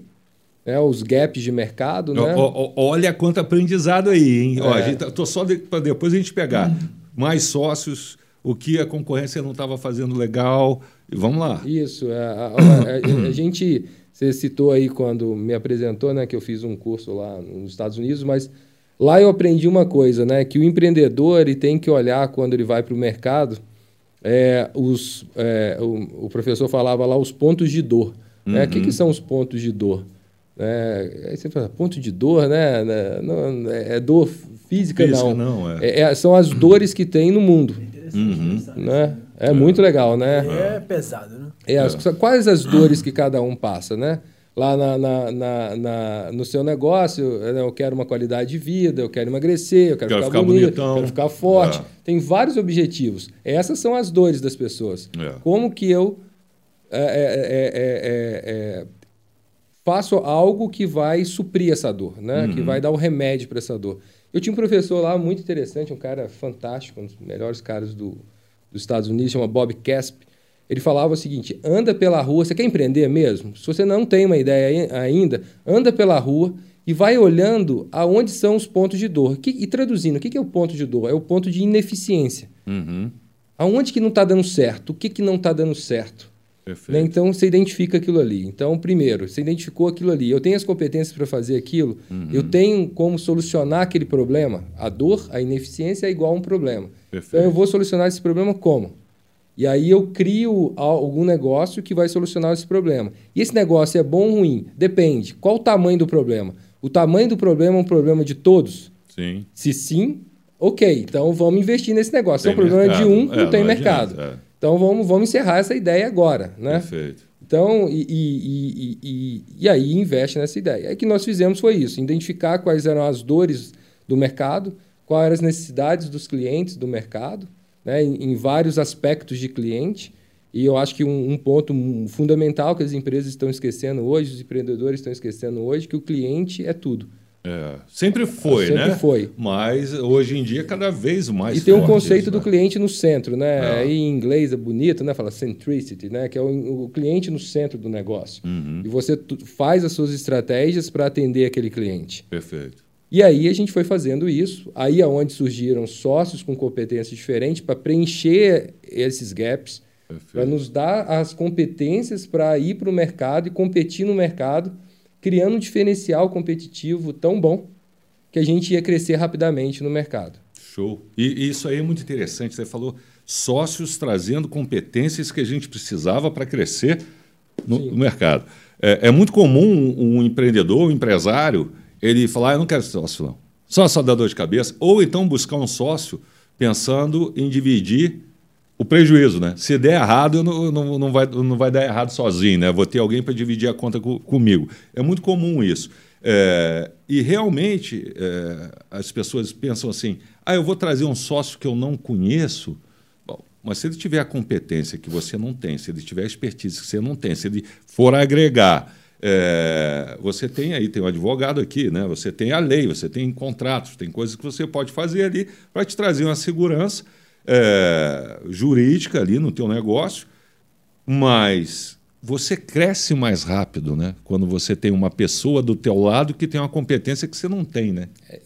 né, os gaps de mercado. Né? O, o, olha quanto aprendizado aí, hein? É. Ó, a gente, tá, tô só de, para depois a gente pegar uhum. mais sócios, o que a concorrência não estava fazendo legal. E vamos lá. Isso. É, a, a, a, a gente você citou aí quando me apresentou, né, que eu fiz um curso lá nos Estados Unidos, mas lá eu aprendi uma coisa, né, que o empreendedor ele tem que olhar quando ele vai para o mercado, é, os, é, o, o, professor falava lá os pontos de dor. Né? O que, que uhum. são os pontos de dor? É, aí você fala, ponto de dor, né? né não, é dor física, física não. não é. é. É, são as dores que tem no mundo. Uhum. Né? É, muito legal, né? É pesado, né? É, as, quais as dores que cada um passa, né? Lá na, na, na, na no seu negócio, né? eu quero uma qualidade de vida, eu quero emagrecer, eu quero, quero ficar, ficar bonito, bonitão. quero ficar forte. É. Tem vários objetivos. Essas são as dores das pessoas. É. Como que eu é, é, é, faço algo que vai suprir essa dor, né? Uhum. Que vai dar o remédio para essa dor. Eu tinha um professor lá muito interessante, um cara fantástico, um dos melhores caras do, dos Estados Unidos, chama Bob Casp. Ele falava o seguinte: anda pela rua, você quer empreender mesmo? Se você não tem uma ideia ainda, anda pela rua e vai olhando aonde são os pontos de dor. Que, e traduzindo, o que é o ponto de dor? É o ponto de ineficiência. Uhum. Aonde que não está dando certo? O que, que não está dando certo? Né? Então você identifica aquilo ali. Então, primeiro, você identificou aquilo ali. Eu tenho as competências para fazer aquilo. Uhum. Eu tenho como solucionar aquele problema. A dor, a ineficiência é igual a um problema. Perfeito. Então eu vou solucionar esse problema como? E aí eu crio algum negócio que vai solucionar esse problema. E esse negócio é bom ou ruim? Depende. Qual o tamanho do problema? O tamanho do problema é um problema de todos? Sim. Se sim, ok. Então vamos investir nesse negócio. Se é um problema mercado. de um, é, não tem não mercado. É. Então vamos, vamos encerrar essa ideia agora, né? Perfeito. Então, e, e, e, e, aí investe nessa ideia. Aí que nós fizemos foi isso: identificar quais eram as dores do mercado, quais eram as necessidades dos clientes do mercado, né, em, em vários aspectos de cliente. E eu acho que um, um, ponto fundamental que as empresas estão esquecendo hoje, os empreendedores estão esquecendo hoje, que o cliente é tudo. É, sempre foi, sempre né? Sempre foi. Mas hoje em dia cada vez mais. E tem um conceito isso, do né? cliente no centro, né? É. Em inglês é bonito, né? Fala centricity, né? Que é o, o cliente no centro do negócio. Uhum. E você faz as suas estratégias para atender aquele cliente. Perfeito. E aí a gente foi fazendo isso. Aí é onde surgiram sócios com competências diferentes para preencher esses gaps, para nos dar as competências para ir para o mercado e competir no mercado criando um diferencial competitivo tão bom que a gente ia crescer rapidamente no mercado. Show. E, isso aí é muito interessante. Você falou sócios trazendo competências que a gente precisava para crescer no, no mercado. É, é, muito comum um, um empreendedor, um empresário, ele falar: ah, eu não quero sócio, não. Só só dá dor de cabeça. Ou então buscar um sócio pensando em dividir o prejuízo, né? Se der errado, não, não, não, vai, não vai dar errado sozinho, né? Vou ter alguém para dividir a conta co comigo. É muito comum isso. É, e realmente é, as pessoas pensam assim: ah, eu vou trazer um sócio que eu não conheço. Bom, mas se ele tiver a competência que você não tem, se ele tiver a expertise que você não tem, se ele for agregar, é, você tem aí, tem um advogado aqui, né? você tem a lei, você tem contratos, tem coisas que você pode fazer ali para te trazer uma segurança é, jurídica ali no teu negócio, mas você cresce mais rápido, né? Quando você tem uma pessoa do teu lado que tem uma competência que você não tem, né? É,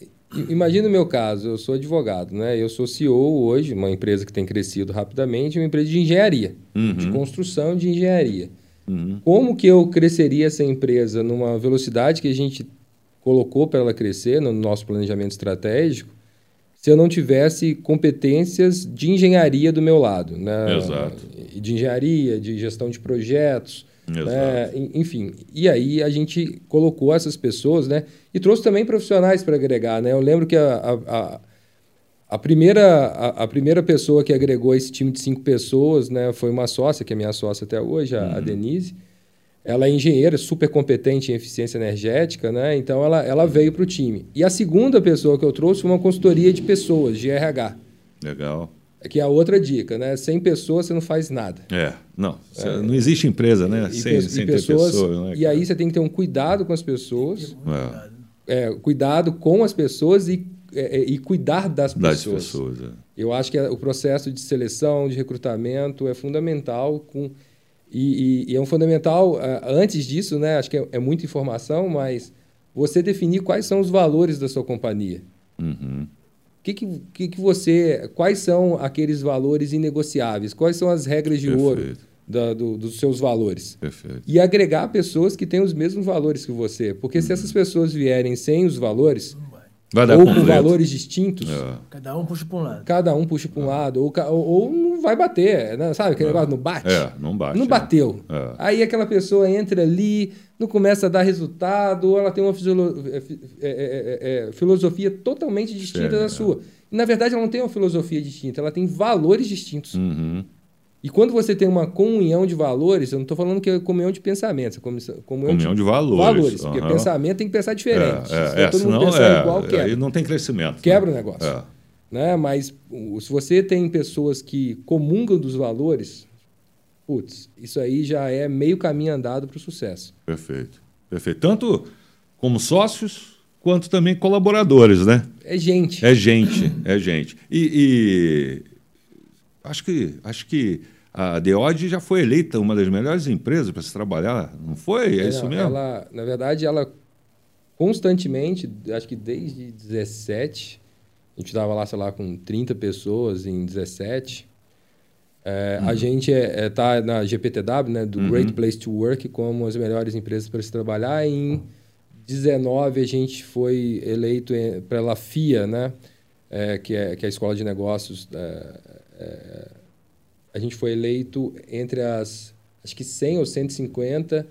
imagina o meu caso, eu sou advogado, né? Eu sou CEO hoje, uma empresa que tem crescido rapidamente, uma empresa de engenharia, uhum. de construção de engenharia. Uhum. Como que eu cresceria essa empresa numa velocidade que a gente colocou para ela crescer no nosso planejamento estratégico? Se eu não tivesse competências de engenharia do meu lado. Né? Exato. De engenharia, de gestão de projetos. Né? Enfim, e aí a gente colocou essas pessoas né? e trouxe também profissionais para agregar. Né? Eu lembro que a, a, a, primeira, a, a, primeira pessoa que agregou esse time de cinco pessoas né, foi uma sócia, que é minha sócia até hoje, a, uhum. a Denise. Ela é engenheira, super competente em eficiência energética, né? Então ela, ela veio para o time. E a segunda pessoa que eu trouxe foi uma consultoria de pessoas, de RH. Legal. Que é a outra dica, né? Sem pessoas você não faz nada. É, não. É. Não existe empresa, né? E, sem, e sem pessoas, ter pessoas. Né, e aí você tem que ter um cuidado com as pessoas. É. é cuidado com as pessoas e, é, é, e cuidar das pessoas. Das pessoas é. Eu acho que o processo de seleção, de recrutamento é fundamental. Com, e, e, e é um fundamental, antes disso, né? Acho que é, muita informação, mas você definir quais são os valores da sua companhia. Uhum que, que, que você. Quais são aqueles valores inegociáveis? Quais são as regras de Perfeito. ouro da, do, dos seus valores? Perfeito. E agregar pessoas que têm os mesmos valores que você. Porque uhum. se essas pessoas vierem sem os valores. Vai dar ou com valores distintos. É. Cada um puxa para um lado. Cada um puxa para um é. lado. Ou, ou, não vai bater. Né? Sabe aquele é. negócio? Não bate? É, não bate. Não é. bateu. É. Aí aquela pessoa entra ali, não começa a dar resultado, ou ela tem uma filosofia totalmente distinta da sua. Na verdade, ela não tem uma filosofia distinta, ela tem valores distintos. Uhum. E quando você tem uma comunhão de valores, eu não estou falando que é comunhão de pensamentos, é comunhão, comunhão de, de, valores. valores uhum. Porque pensamento tem que pensar diferente. É, é, se todo mundo pensar é, igual, quebra. Aí não tem crescimento. Quebra né? o negócio. É. Né? Mas se você tem pessoas que comungam dos valores, putz, isso aí já é meio caminho andado para o sucesso. Perfeito. Perfeito. Tanto como sócios, quanto também colaboradores, né? É gente. É gente, é gente. E acho que acho que a Deod já foi eleita uma das melhores empresas para se trabalhar, não foi? É, é isso mesmo? Ela, na verdade, ela constantemente, acho que desde 17, a gente estava lá, sei lá, com 30 pessoas em 17. É, uhum. A gente está é, é, tá na GPTW, né, do uhum. Great Place to Work, como as melhores empresas para se trabalhar em 19 a gente foi eleito pela FIA, né? É, que, é, que é a Escola de Negócios. É, é, a gente foi eleito entre as, acho que 100 ou 150,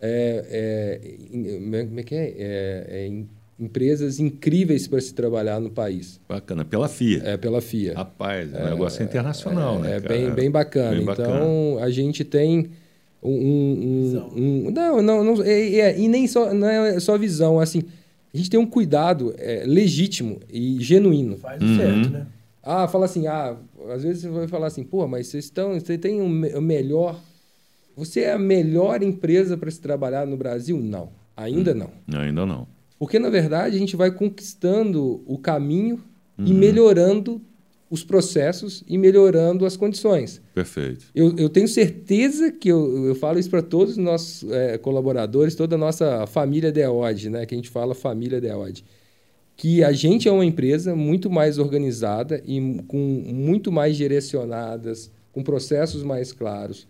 é, é, como é que é? é empresas incríveis para se trabalhar no país. Bacana, pela FIA. É, pela FIA. Rapaz, é um negócio internacional, né? É bem, bem bacana. Bem bacana. Então, a gente tem um, um, um, não, não, não é, é, e nem só não é só visão, assim, a gente tem um cuidado é, legítimo e genuíno. Faz uhum. certo, né? Ah, fala assim, ah, às vezes você vai falar assim, pô, mas vocês estão, você tem um, o melhor, você é a melhor empresa para se trabalhar no Brasil? Não, ainda hum, não. Ainda não. Porque na verdade a gente vai conquistando o caminho uhum. e melhorando os processos e melhorando as condições. Perfeito. Eu, eu tenho certeza que eu, eu falo isso para todos os nossos é, colaboradores, toda a nossa família DEOD, né? que a gente fala família DEOD, que a gente é uma empresa muito mais organizada e com muito mais direcionadas, com processos mais claros.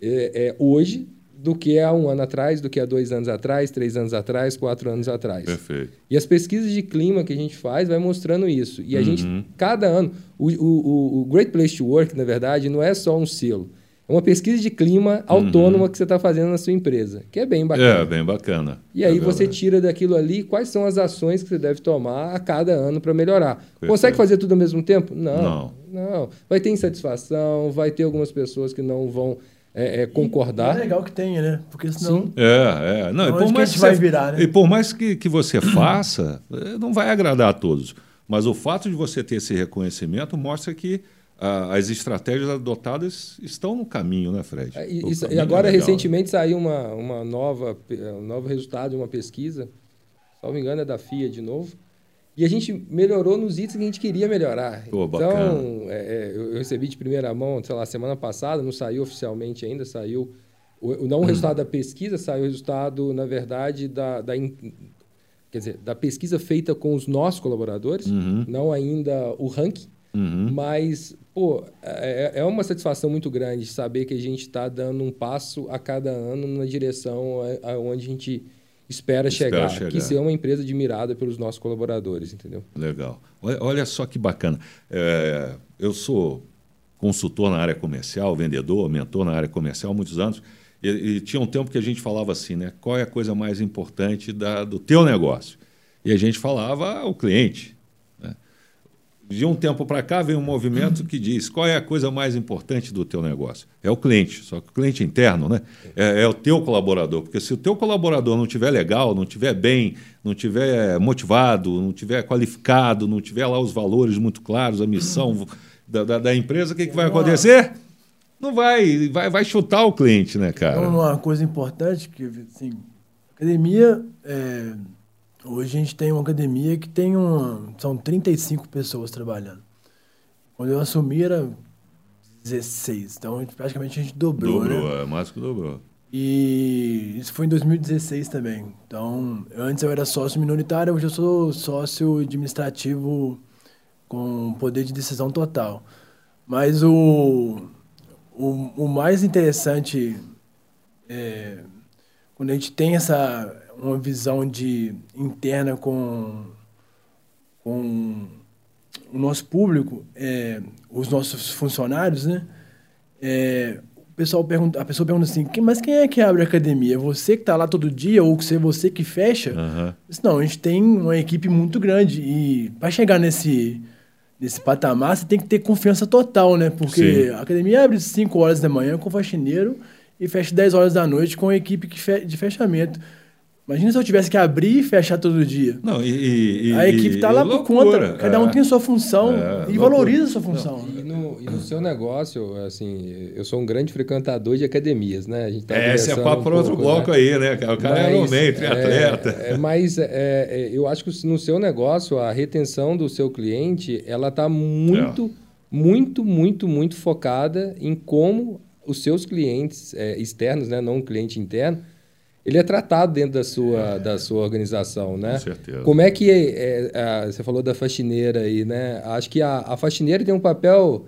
É, é, hoje do que há um ano atrás, do que há dois anos atrás, três anos atrás, quatro anos atrás. Perfeito. E as pesquisas de clima que a gente faz vai mostrando isso. E a uhum. gente, cada ano, o, o, o Great Place to Work, na verdade, não é só um selo. É uma pesquisa de clima autônoma uhum. que você está fazendo na sua empresa, que é bem bacana. É, bem bacana. E aí é você tira daquilo ali quais são as ações que você deve tomar a cada ano para melhorar. Perfeito. Consegue fazer tudo ao mesmo tempo? Não, não. Não. Vai ter insatisfação, vai ter algumas pessoas que não vão é, é, concordar. E é legal que tenha, né? Porque senão. Sim. É, é. Não, e por mais que, vai virar, né? E por mais que, que você faça, eh, não vai agradar a todos. Mas o fato de você ter esse reconhecimento mostra que as estratégias adotadas estão no caminho, né, Fred? É, e, isso, e agora, é recentemente, saiu uma, uma nova, um novo resultado de uma pesquisa, se não me engano, é da FIA de novo, e a gente melhorou nos itens que a gente queria melhorar. Pô, então, é, é, eu recebi de primeira mão, sei lá, semana passada, não saiu oficialmente ainda, saiu. O, não o resultado da pesquisa, saiu o resultado, na verdade, da, da quer dizer, da pesquisa feita com os nossos colaboradores, uhum. não ainda o ranking, uhum. mas pô, é, é uma satisfação muito grande saber que a gente está dando um passo a cada ano na direção aonde a gente espera, chegar, chegar, que ser uma empresa admirada pelos nossos colaboradores, entendeu? Legal. Olha, olha só que bacana. É, eu sou consultor na área comercial, vendedor, mentor na área comercial há muitos anos. E, e, tinha um tempo que a gente falava assim, né? Qual é a coisa mais importante da, do teu negócio? E a gente falava o cliente. De um tempo para cá vem um movimento que diz qual é a coisa mais importante do teu negócio. É o cliente, só que o cliente interno, né? É, é o teu colaborador, porque se o teu colaborador não tiver legal, não tiver bem, não tiver motivado, não tiver qualificado, não tiver lá os valores muito claros, a missão da, da, da empresa, o que, que vai acontecer? Não vai, vai, vai chutar o cliente, né, cara? Então, uma coisa importante que, assim, academia, é, hoje a gente tem uma academia que tem uma, são 35 pessoas trabalhando. Quando eu assumi era 16, então praticamente a gente dobrou, Dobrou, né? é mais que dobrou. E isso foi em 2016 também. Então, antes eu era sócio minoritário, hoje eu sou sócio administrativo com poder de decisão total. Mas o, o, o mais interessante é quando a gente tem essa uma visão de interna com, com o nosso público, é, os nossos funcionários, né? É, o pessoal pergunta, a pessoa pergunta assim, "Quem- mas quem é que abre a academia? É você que está lá todo dia ou se é você que fecha? Disse, Não, a gente tem uma equipe muito grande e para chegar nesse, nesse patamar, você tem que ter confiança total, né? Porque Sim. a academia abre 5 horas da manhã com faxineiro e fecha 10 horas da noite com a equipe que fe- de fechamento. Imagina se eu tivesse que abrir e fechar todo dia. Não, e, e- a equipe está lá por conta. Cada um é. tem a sua função É, e loucura. valoriza a sua função. E no, e no seu negócio, assim, eu sou um grande frequentador de academias, né? A gente tá É, esse é papo um para outro bloco né? aí, né? O cara é Mas, Ironman, triatleta. É, é, mas é, é, eu acho que no seu negócio, a retenção do seu cliente, ela está muito, É. muito, muito, muito focada em como os seus clientes é, externos, né, não um cliente interno, ele é tratado dentro da sua, da sua organização, né? Com certeza. Como é que é, é, você falou da faxineira aí, né? Acho que a, a faxineira tem um papel,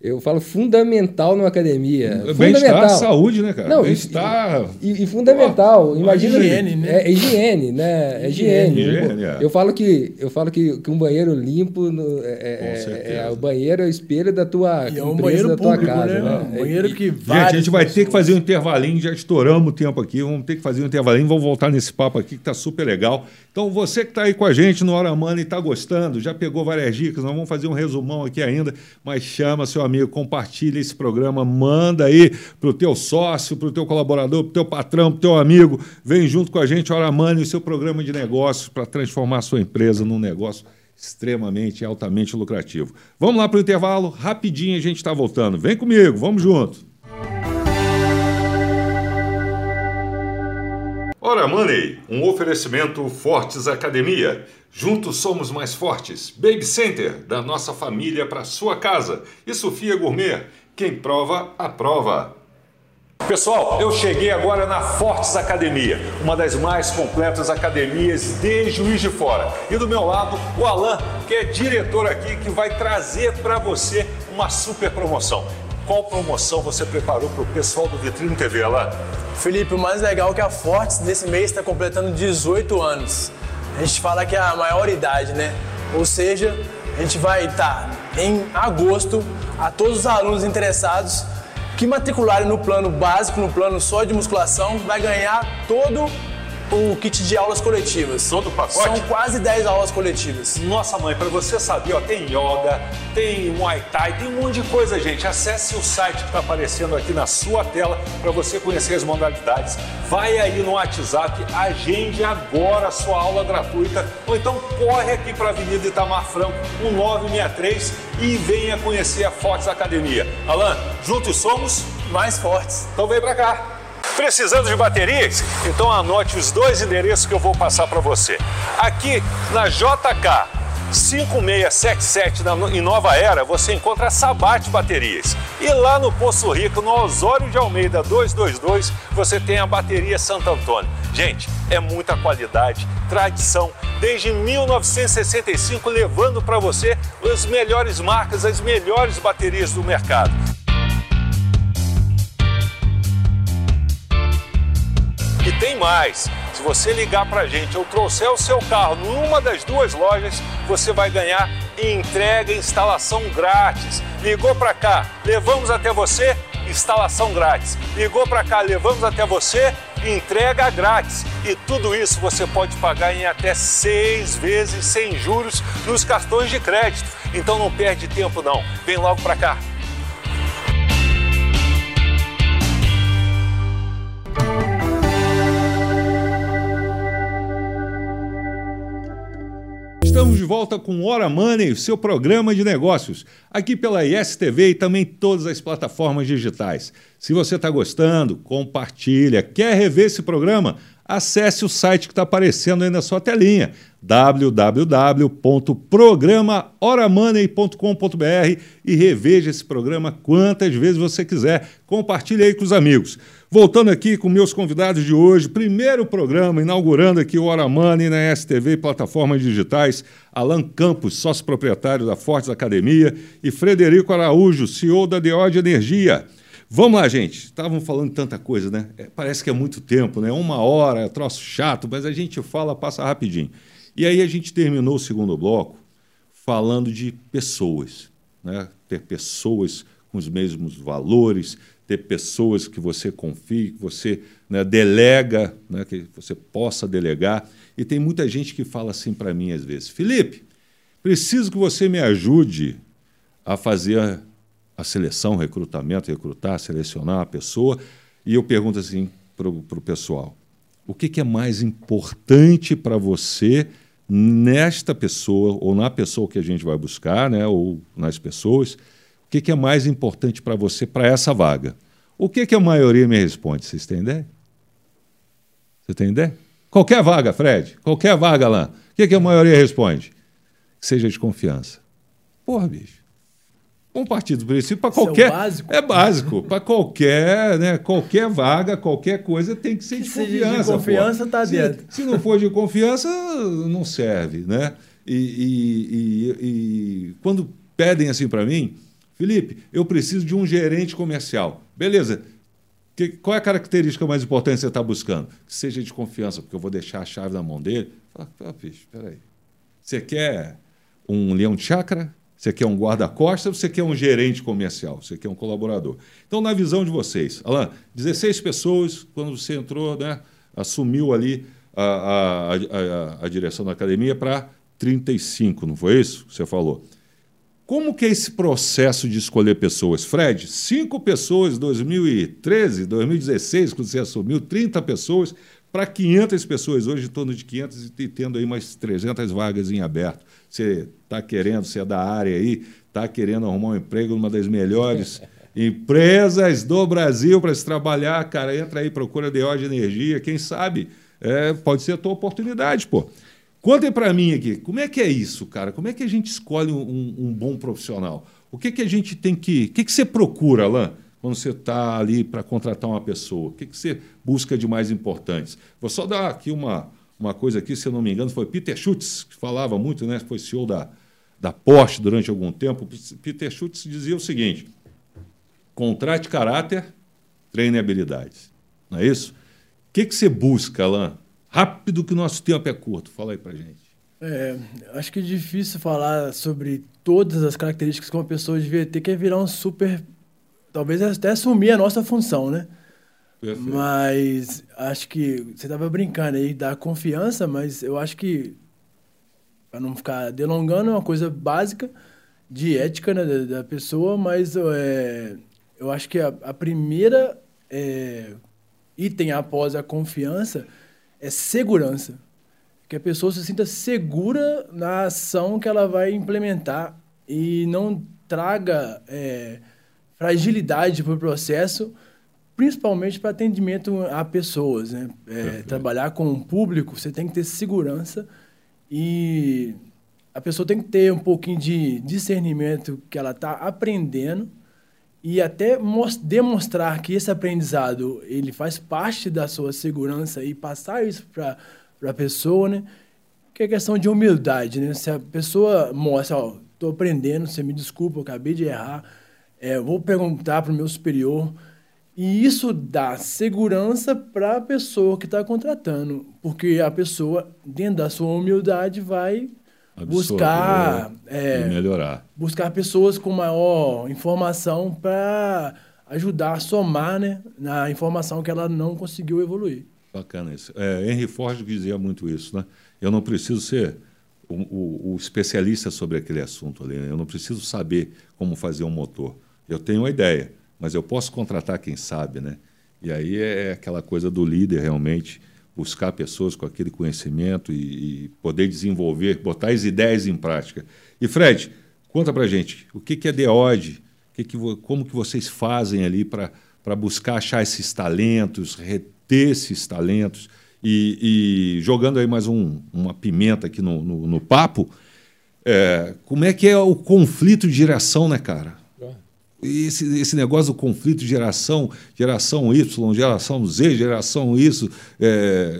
eu falo fundamental numa academia. Bem-estar, fundamental. saúde, né, cara? Não, e- Bem-estar. E, e fundamental, imagina. higiene, né? É, é higiene, né? É higiene. Higiene, é. Eu falo que eu falo que, que um banheiro limpo no- é, é- Com é- é- o banheiro é o espelho da tua E é um empresa, banheiro da tua público, casa, né? né? Um banheiro que Gente, a gente vai ter que fazer um intervalinho, já estouramos o tempo aqui, vamos ter que fazer um intervalinho, vamos voltar nesse papo aqui que está super legal. Então, você que está aí com a gente no Hora Mana e está gostando, já pegou várias dicas, nós vamos fazer um resumão aqui ainda, mas chama seu amigo, compartilha esse programa, manda aí para o teu sócio, para o teu colaborador, para o teu patrão, para o teu amigo, vem junto com a gente, Hora Mana e o seu programa de negócios para transformar a sua empresa num negócio extremamente altamente lucrativo. Vamos lá para o intervalo, rapidinho a gente está voltando. Vem comigo, vamos junto. Ora Money, um oferecimento Fortes Academia. Juntos somos mais fortes. Baby Center, da nossa família para sua casa. E Sofia Gourmet, quem prova, aprova. Pessoal, eu cheguei agora na Fortes Academia, uma das mais completas academias de Juiz de Fora. E do meu lado, o Alan, que é diretor aqui, que vai trazer para você uma super promoção. Qual promoção você preparou para o pessoal do Vitrine TV, Alan? Felipe, o mais legal é que a Fortes nesse mês está completando 18 anos. A gente fala que é a maior idade, né? Ou seja, a gente vai estar em agosto a todos os alunos interessados que matricularem no plano básico, no plano só de musculação, vai ganhar todo o kit de aulas coletivas. Todo o pacote? São quase 10 aulas coletivas. Nossa mãe, para você saber, ó, tem yoga, tem muay thai, tem um monte de coisa, gente. Acesse o site que está aparecendo aqui na sua tela para você conhecer as modalidades. Vai aí no WhatsApp, agende agora a sua aula gratuita ou então corre aqui para a Avenida Itamar Franco, 1963 e venha conhecer a Fortes Academia. Alan, juntos somos? Mais fortes. Então vem para cá. Precisando de baterias? Então anote os dois endereços que eu vou passar para você. Aqui na JK 5677 na- em Nova Era, você encontra a Sabate Baterias. E lá no Poço Rico, no Osório de Almeida 222, você tem a bateria Santo Antônio. Gente, é muita qualidade, tradição, desde 1965 levando para você as melhores marcas, as melhores baterias do mercado. Tem mais. Se você ligar para a gente ou trouxer o seu carro numa das duas lojas, você vai ganhar entrega e instalação grátis. Ligou para cá, levamos até você, instalação grátis. Ligou para cá, levamos até você, entrega grátis. E tudo isso você pode pagar em até seis vezes sem juros nos cartões de crédito. Então não perde tempo não. Vem logo para cá. Estamos de volta com Hora Money, seu programa de negócios, aqui pela ISTV e também todas as plataformas digitais. Se você está gostando, compartilha. Quer rever esse programa? Acesse o site que está aparecendo aí na sua telinha, www.programahoramoney.com.br e reveja esse programa quantas vezes você quiser. Compartilhe aí com os amigos. Voltando aqui com meus convidados de hoje, primeiro programa, inaugurando aqui o Hora Money na STV e plataformas digitais, Alan Campos, sócio proprietário da Fortes Academia, e Frederico Araújo, CEO da Deode Energia. Vamos lá, gente. Estavam falando tanta coisa, né? É, parece que é muito tempo, né? Uma hora, é troço chato, mas a gente fala, passa rapidinho. E aí a gente terminou o segundo bloco falando de pessoas, né? Ter pessoas com os mesmos valores, ter pessoas que você confie, que você né, delega, né, que você possa delegar. E tem muita gente que fala assim para mim às vezes: Felipe, preciso que você me ajude a fazer a seleção, recrutamento, recrutar, selecionar a pessoa. E eu pergunto assim para o pessoal: o que, que é mais importante para você nesta pessoa, ou na pessoa que a gente vai buscar, né, ou nas pessoas? Que, que é mais importante para você para essa vaga? O que, que a maioria me responde? Vocês têm ideia? Você tem ideia? Qualquer vaga, Fred, qualquer vaga lá. O que, que a maioria responde? Que seja de confiança. Porra, bicho. Um partido do princípio para qualquer. É básico. É básico. para qualquer, né, qualquer vaga, qualquer coisa tem que ser que de confiança. De confiança está dentro. Se, se não for de confiança, não serve. Né? E, e, e, e quando pedem assim para mim, Felipe, eu preciso de um gerente comercial. Beleza. Que, qual é a característica mais importante que você está buscando? Que seja de confiança, porque eu vou deixar a chave na mão dele. Fala, bicho, peraí. Você quer um leão de chácara? Você quer um guarda-costas você quer um gerente comercial? Você quer um colaborador? Então, na visão de vocês, Alain, 16 pessoas, quando você entrou, né, assumiu ali a, a, a, a direção da academia para 35, não foi isso que você falou? Como que é esse processo de escolher pessoas? Fred, cinco pessoas em 2013, 2016, quando você assumiu, 30 pessoas para 500 pessoas, hoje em torno de 500 e tendo aí mais 300 vagas em aberto. Você está querendo, você é da área aí, está querendo arrumar um emprego numa das melhores (laughs) empresas do Brasil para se trabalhar, cara, entra aí, procura de energia, quem sabe é, pode ser a tua oportunidade, pô. Contem para mim aqui, como é que é isso, cara? Como é que a gente escolhe um, um bom profissional? O que, que a gente tem que. O que, que você procura, Alain, quando você está ali para contratar uma pessoa? O que, que você busca de mais importante? Vou só dar aqui uma, uma coisa aqui, se eu não me engano, foi Peter Schutz, que falava muito, né? Foi CEO da, da Porsche durante algum tempo. Peter Schutz dizia o seguinte: contrate caráter, treine habilidades. Não é isso? O que, que você busca, Alain? Rápido que o nosso tempo é curto. Fala aí pra gente. É, acho que é difícil falar sobre todas as características que uma pessoa devia ter, que é virar um super. Talvez até assumir a nossa função, né? Perfeito. Mas acho que você estava brincando aí da confiança, mas eu acho que, para não ficar delongando, é uma coisa básica de ética né, da, da pessoa, mas é, eu acho que a, a primeira é, item após a confiança é segurança. Que a pessoa se sinta segura na ação que ela vai implementar e não traga é, fragilidade para o processo, principalmente para atendimento a pessoas. Né? É, trabalhar com o público, você tem que ter segurança e a pessoa tem que ter um pouquinho de discernimento que ela está aprendendo e até demonstrar que esse aprendizado ele faz parte da sua segurança e passar isso para a pessoa, né? Que é questão de humildade, né? Se a pessoa mostra, ó, estou aprendendo, você me desculpa, eu acabei de errar, é, vou perguntar para o meu superior. E isso dá segurança para a pessoa que está contratando, porque a pessoa, dentro da sua humildade, vai buscar é, melhorar. Buscar pessoas com maior informação para ajudar a somar né, na informação que ela não conseguiu evoluir. Bacana isso. É, Henry Ford dizia muito isso, né? Eu não preciso ser o, o, o especialista sobre aquele assunto ali, né? eu não preciso saber como fazer um motor. Eu tenho uma ideia, mas eu posso contratar quem sabe, né? E aí é aquela coisa do líder realmente buscar pessoas com aquele conhecimento e, e poder desenvolver, botar as ideias em prática. E Fred, conta pra gente, o que, que é DEOD? Que que, como que vocês fazem ali para buscar achar esses talentos, reter esses talentos? E, e jogando aí mais um, uma pimenta aqui no, no, no papo, é, como é que é o conflito de geração, né, cara? Esse, esse negócio do conflito de geração, geração Y, geração Z, geração isso,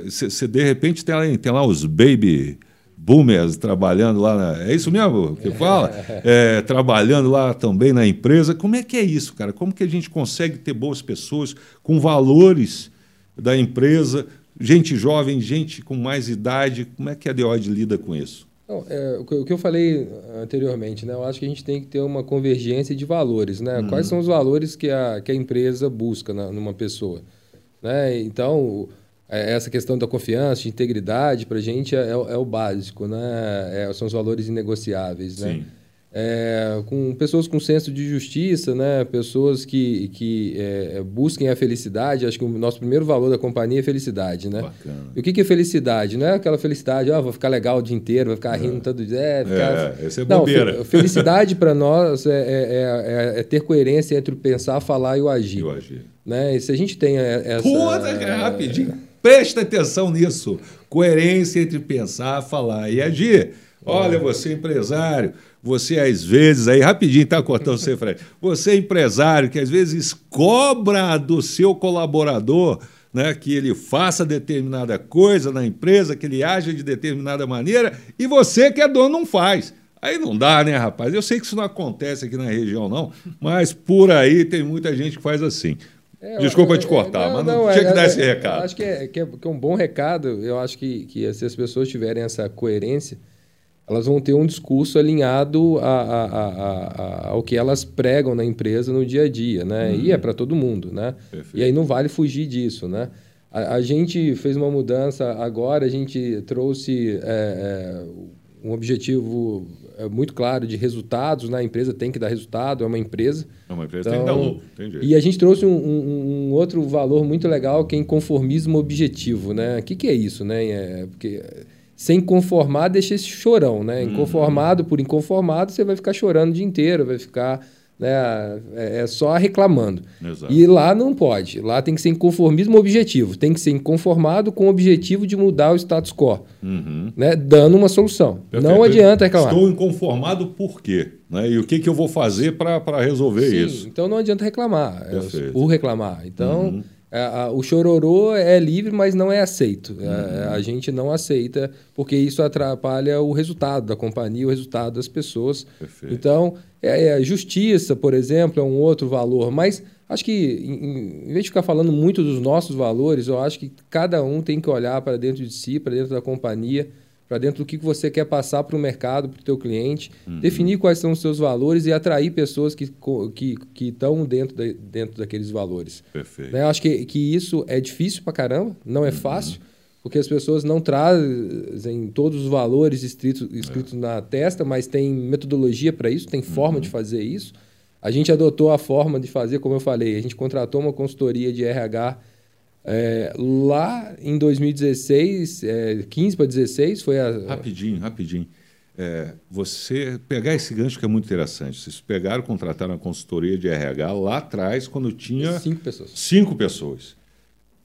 você é, de repente tem lá, tem lá os baby boomers trabalhando lá, na, é isso mesmo que fala? É, trabalhando lá também na empresa. Como é que é isso, cara? Como que a gente consegue ter boas pessoas com valores da empresa, gente jovem, gente com mais idade? Como é que a DOD lida com isso? Não, é, o que eu falei anteriormente, né? Eu acho que a gente tem que ter uma convergência de valores, né? Uhum. Quais são os valores que a, que a empresa busca na, numa pessoa? Né? Então, é, essa questão da confiança, de integridade, para a gente é, é, é, o básico, né? É, são os valores inegociáveis, né? É, com pessoas com senso de justiça, né? pessoas que, que é, busquem a felicidade. Acho que o nosso primeiro valor da companhia é felicidade. Né? Bacana. E o que, que é felicidade? Não é aquela felicidade, ah, vou ficar legal o dia inteiro, vou ficar é. rindo todo dia. É, ficar... é, esse é bobeira. Não, felicidade para nós é, é, é, ter coerência entre o pensar, falar e o agir. E o agir. Né? E se a gente tem essa... Puta, rapidinho. Presta atenção nisso. Coerência entre pensar, falar e agir. Olha, você empresário, você às vezes, aí rapidinho, tá cortando você, Fred. Você é empresário que às vezes cobra do seu colaborador né, que ele faça determinada coisa na empresa, que ele haja de determinada maneira, e você que é dono não faz. Aí não dá, né, rapaz? Eu sei que isso não acontece aqui na região, não, mas por aí tem muita gente que faz assim. É, Desculpa te cortar, não, mas não, não tinha é, que dar esse é, recado. Acho que é, que é, que é um bom recado. Eu acho que, que se as pessoas tiverem essa coerência, elas vão ter um discurso alinhado a, a, a, ao que elas pregam na empresa no dia a dia, né? Uhum. E é para todo mundo, né? Perfeito. E aí não vale fugir disso, né? A, gente fez uma mudança agora, a gente trouxe é, é, um objetivo é, muito claro de resultados, né? A empresa tem que dar resultado, é uma empresa. É uma empresa, então, tem que dar lucro, entendi. E a gente trouxe um, um, um, outro valor muito legal que é inconformismo objetivo, né? O que, que é isso, né? É, porque sem conformar, deixa esse chorão, né? Uhum. Inconformado por inconformado, você vai ficar chorando o dia inteiro, vai ficar né, é, é só reclamando. Exato. E lá não pode. Lá tem que ser inconformismo objetivo. Tem que ser inconformado com o objetivo de mudar o status quo, uhum. né, dando uma solução. Perfeito. Não adianta reclamar. Estou inconformado por quê? Né? E o que, que eu vou fazer para resolver Sim, isso? Então não adianta reclamar, é, por reclamar. Então... Uhum a, a, o chororô é livre, mas não é aceito. Uhum. A, a, gente não aceita, porque isso atrapalha o resultado da companhia, o resultado das pessoas. Perfeito. Então, é, é, justiça, por exemplo, é um outro valor. Mas acho que, em, em vez de ficar falando muito dos nossos valores, eu acho que cada um tem que olhar para dentro de si, para dentro da companhia para dentro do que você quer passar para o mercado, para o teu cliente, uhum. definir quais são os seus valores e atrair pessoas que que que estão dentro de, dentro daqueles valores. Perfeito. Né? Eu acho que, que isso é difícil para caramba, não é uhum. fácil, porque as pessoas não trazem todos os valores escritos, escritos é. na testa, mas tem metodologia para isso, tem forma uhum. de fazer isso. A gente adotou a forma de fazer, como eu falei, a gente contratou uma consultoria de RH é, lá em 2016, é, 15 para 16, foi a. Rapidinho, rapidinho. É, você pegar esse gancho que é muito interessante. Vocês pegaram, contrataram a consultoria de RH lá atrás, quando tinha. Cinco pessoas. Cinco pessoas.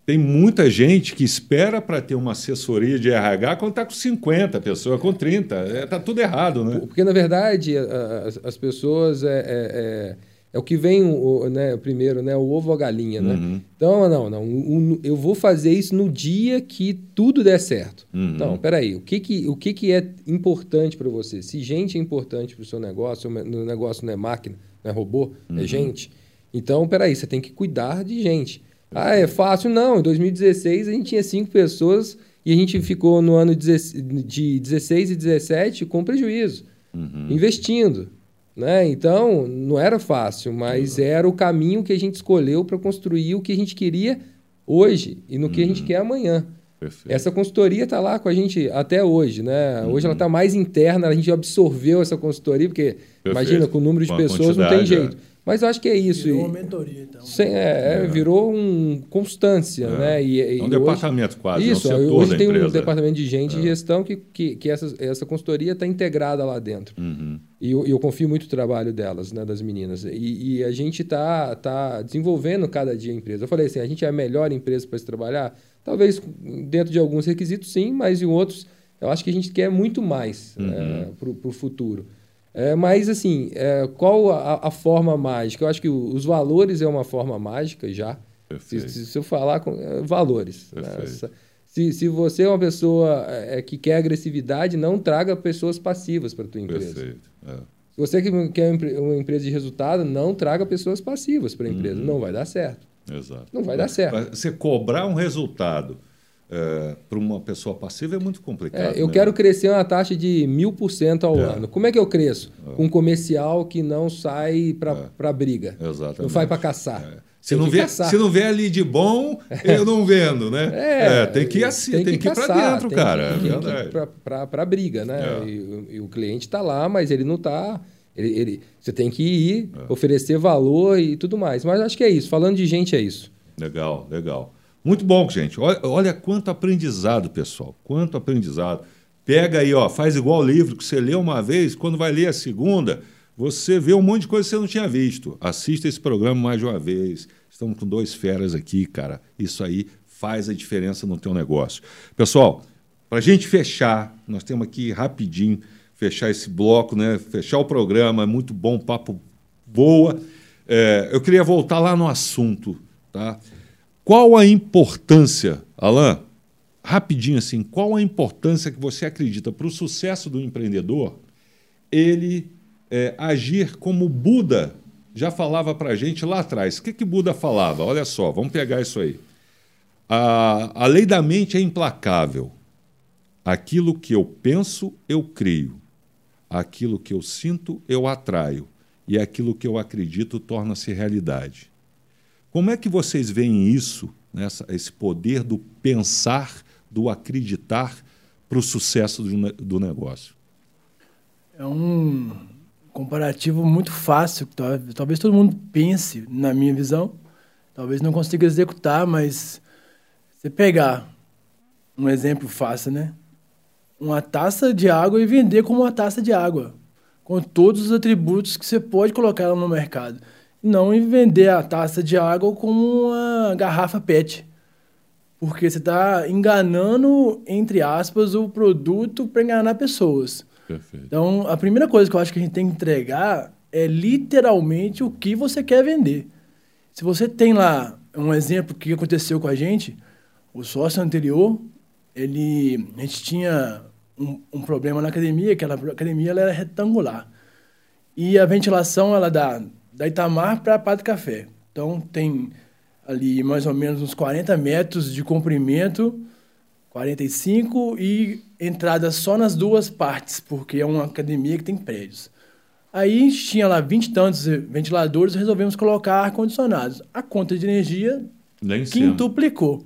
Tem muita gente que espera para ter uma assessoria de RH quando está com 50 pessoas, com 30. Está é, tá tudo errado, né? Porque, na verdade, as, as pessoas. É, é, o que vem o, né, primeiro, né? O ovo ou a galinha, né? uhum. Então, não, não. Um, eu vou fazer isso no dia que tudo der certo. Uhum. Então, peraí. O que que, o que, que é importante para você? Se gente é importante para o seu negócio, o negócio não é máquina, não é robô, é uhum. é gente. Então, peraí. Você tem que cuidar de gente. Ah, é fácil? Não. Em 2016, a gente tinha cinco pessoas e a gente ficou no ano de 16 e 17 com prejuízo. Uhum. Investindo. Né? Então, não era fácil, mas uhum. era o caminho que a gente escolheu para construir o que a gente queria hoje e no que a gente quer amanhã. Perfeito. Essa consultoria está lá com a gente até hoje, né? Hoje ela está mais interna, a gente absorveu essa consultoria, porque imagina, com o número de pessoas não tem jeito. é. Mas eu acho que é isso. Virou E- uma mentoria, então. sem- é, é, virou um constância, né? E, e É um hoje- departamento quase, é um Isso, setor hoje tem um empresa. É. departamento de gente de gestão que, que, que essa, essa consultoria está integrada lá dentro. Uhum. E eu, eu confio muito no trabalho delas, né, das meninas. E, e a gente está tá desenvolvendo cada dia a empresa. Eu falei assim, a gente é a melhor empresa para se trabalhar? Talvez dentro de alguns requisitos, sim, mas em outros, eu acho que a gente quer muito mais Uhum. para o futuro. É, mas, assim, é, qual a, a forma mágica? Eu acho que o- os valores é uma forma mágica já. Se, Perfeito. se- eu falar com é, valores. né? Se, se você é uma pessoa é, que quer agressividade, não traga pessoas passivas para a tua empresa. Perfeito. É. Se você que quer uma empre- uma empresa de resultado, não traga pessoas passivas para a empresa. Não vai dar certo. Exato. Não vai dar certo. Você cobrar um resultado para uma pessoa passiva é muito É, complicado. eu né? quero crescer uma taxa de mil por cento ao É. ano. Como é que eu cresço? Com um comercial que não sai para briga. Exatamente. Não sai para caçar. É. Se Tem não, que vê, caçar. se não vê ali de bom, eu não vendo, né? É, tem que ir assim, tem, que, ir caçar, para dentro, tem cara. Que, é tem que ir para a briga, né? É. E, o- e o cliente está lá, mas ele não está. Ele, ele- você tem que ir, É. oferecer valor e tudo mais. Mas acho que é isso. Falando de gente, é isso. Legal, legal. Muito bom, gente. Olha, olha quanto aprendizado, pessoal. Quanto aprendizado. Pega aí, ó, faz igual o livro que você lê uma vez, quando vai ler a segunda, você vê um monte de coisa que você não tinha visto. Assista esse programa mais de uma vez. Estamos com dois feras aqui, cara. Isso aí faz a diferença no teu negócio. Pessoal, para a gente fechar, nós temos aqui rapidinho fechar esse bloco, né? Fechar o programa. É muito bom, papo boa. É, eu queria voltar lá no assunto, tá? Qual a importância, Alain? Rapidinho assim, qual a importância que você acredita para o sucesso do empreendedor ele é, agir como Buda já falava para a gente lá atrás? O que, que Buda falava? Olha só, vamos pegar isso aí. A, a lei da mente é implacável. Aquilo que eu penso, eu crio. Aquilo que eu sinto, eu atraio. E aquilo que eu acredito torna-se realidade. Como é que vocês veem isso, nessa, esse poder do pensar, do acreditar para o sucesso do, do negócio? É um comparativo muito fácil. Talvez todo mundo pense, na minha visão. Talvez não consiga executar, mas você pegar um exemplo fácil, né? Uma taça de água e vender como uma taça de água, com todos os atributos que você pode colocar no mercado. Não em vender a taça de água como uma garrafa PET. Porque você está enganando, entre aspas, o produto para enganar pessoas. Perfeito. Então, a primeira coisa que eu acho que a gente tem que entregar é literalmente o que você quer vender. Se você tem lá um exemplo que aconteceu com a gente, o sócio anterior, ele, a gente tinha um, um problema na academia, que a academia ela era retangular. E a ventilação ela dá da Itamar para a Padre Café. Então, tem ali mais ou menos uns 40 metros de comprimento 45 e entrada só nas duas partes, porque é uma academia que tem prédios. Aí a gente tinha lá 20 e tantos ventiladores e resolvemos colocar ar-condicionados. A conta de energia Lá quintuplicou.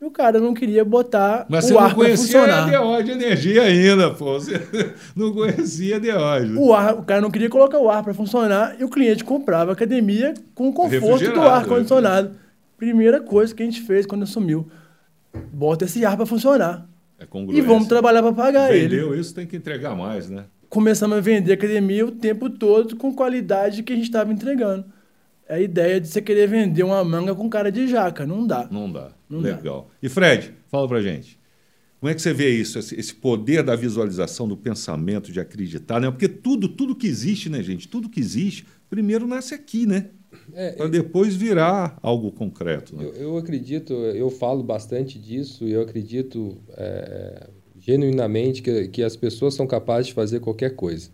E o cara não queria botar Mas o você ar não para conhecia a funcionar. DO de energia ainda, pô. Você (laughs) não conhecia a DO. O, ar, o cara não queria colocar o ar para funcionar e o cliente comprava a academia com o conforto do Refrigerado, ar-condicionado. Primeira coisa que a gente fez quando assumiu. Bota esse ar para funcionar. É E vamos trabalhar para pagar ele. Vendeu isso, tem que entregar mais, né? começamos a vender academia o tempo todo com qualidade que a gente estava entregando. É a ideia de você querer vender uma manga com cara de jaca. Não dá. Não dá. Não dá. Legal. E Fred, fala pra gente. Como é que você vê isso, esse, esse poder da visualização, do pensamento, de acreditar, né? Porque tudo, tudo que existe, né, gente? Tudo que existe, primeiro nasce aqui, né? É, Para depois virar algo concreto. Né? Eu, eu acredito, eu falo bastante disso e eu acredito é, genuinamente que, que as pessoas são capazes de fazer qualquer coisa.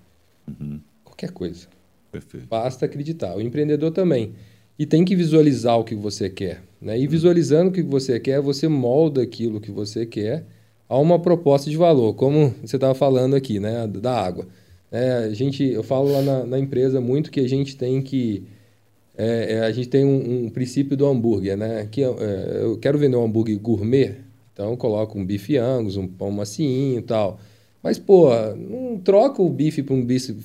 Qualquer coisa. Perfeito. Basta acreditar. O empreendedor também. E tem que visualizar o que você quer. Né? E visualizando o que você quer, você molda aquilo que você quer a uma proposta de valor, como você estava falando aqui, né? da água. É, a gente, eu falo lá na, na empresa muito que a gente tem que é, é, a gente tem um, um, princípio do hambúrguer, né? Que é, eu quero vender um hambúrguer gourmet, então eu coloco um bife angus, um pão macinho e tal. Mas, pô, não troca o bife para um bife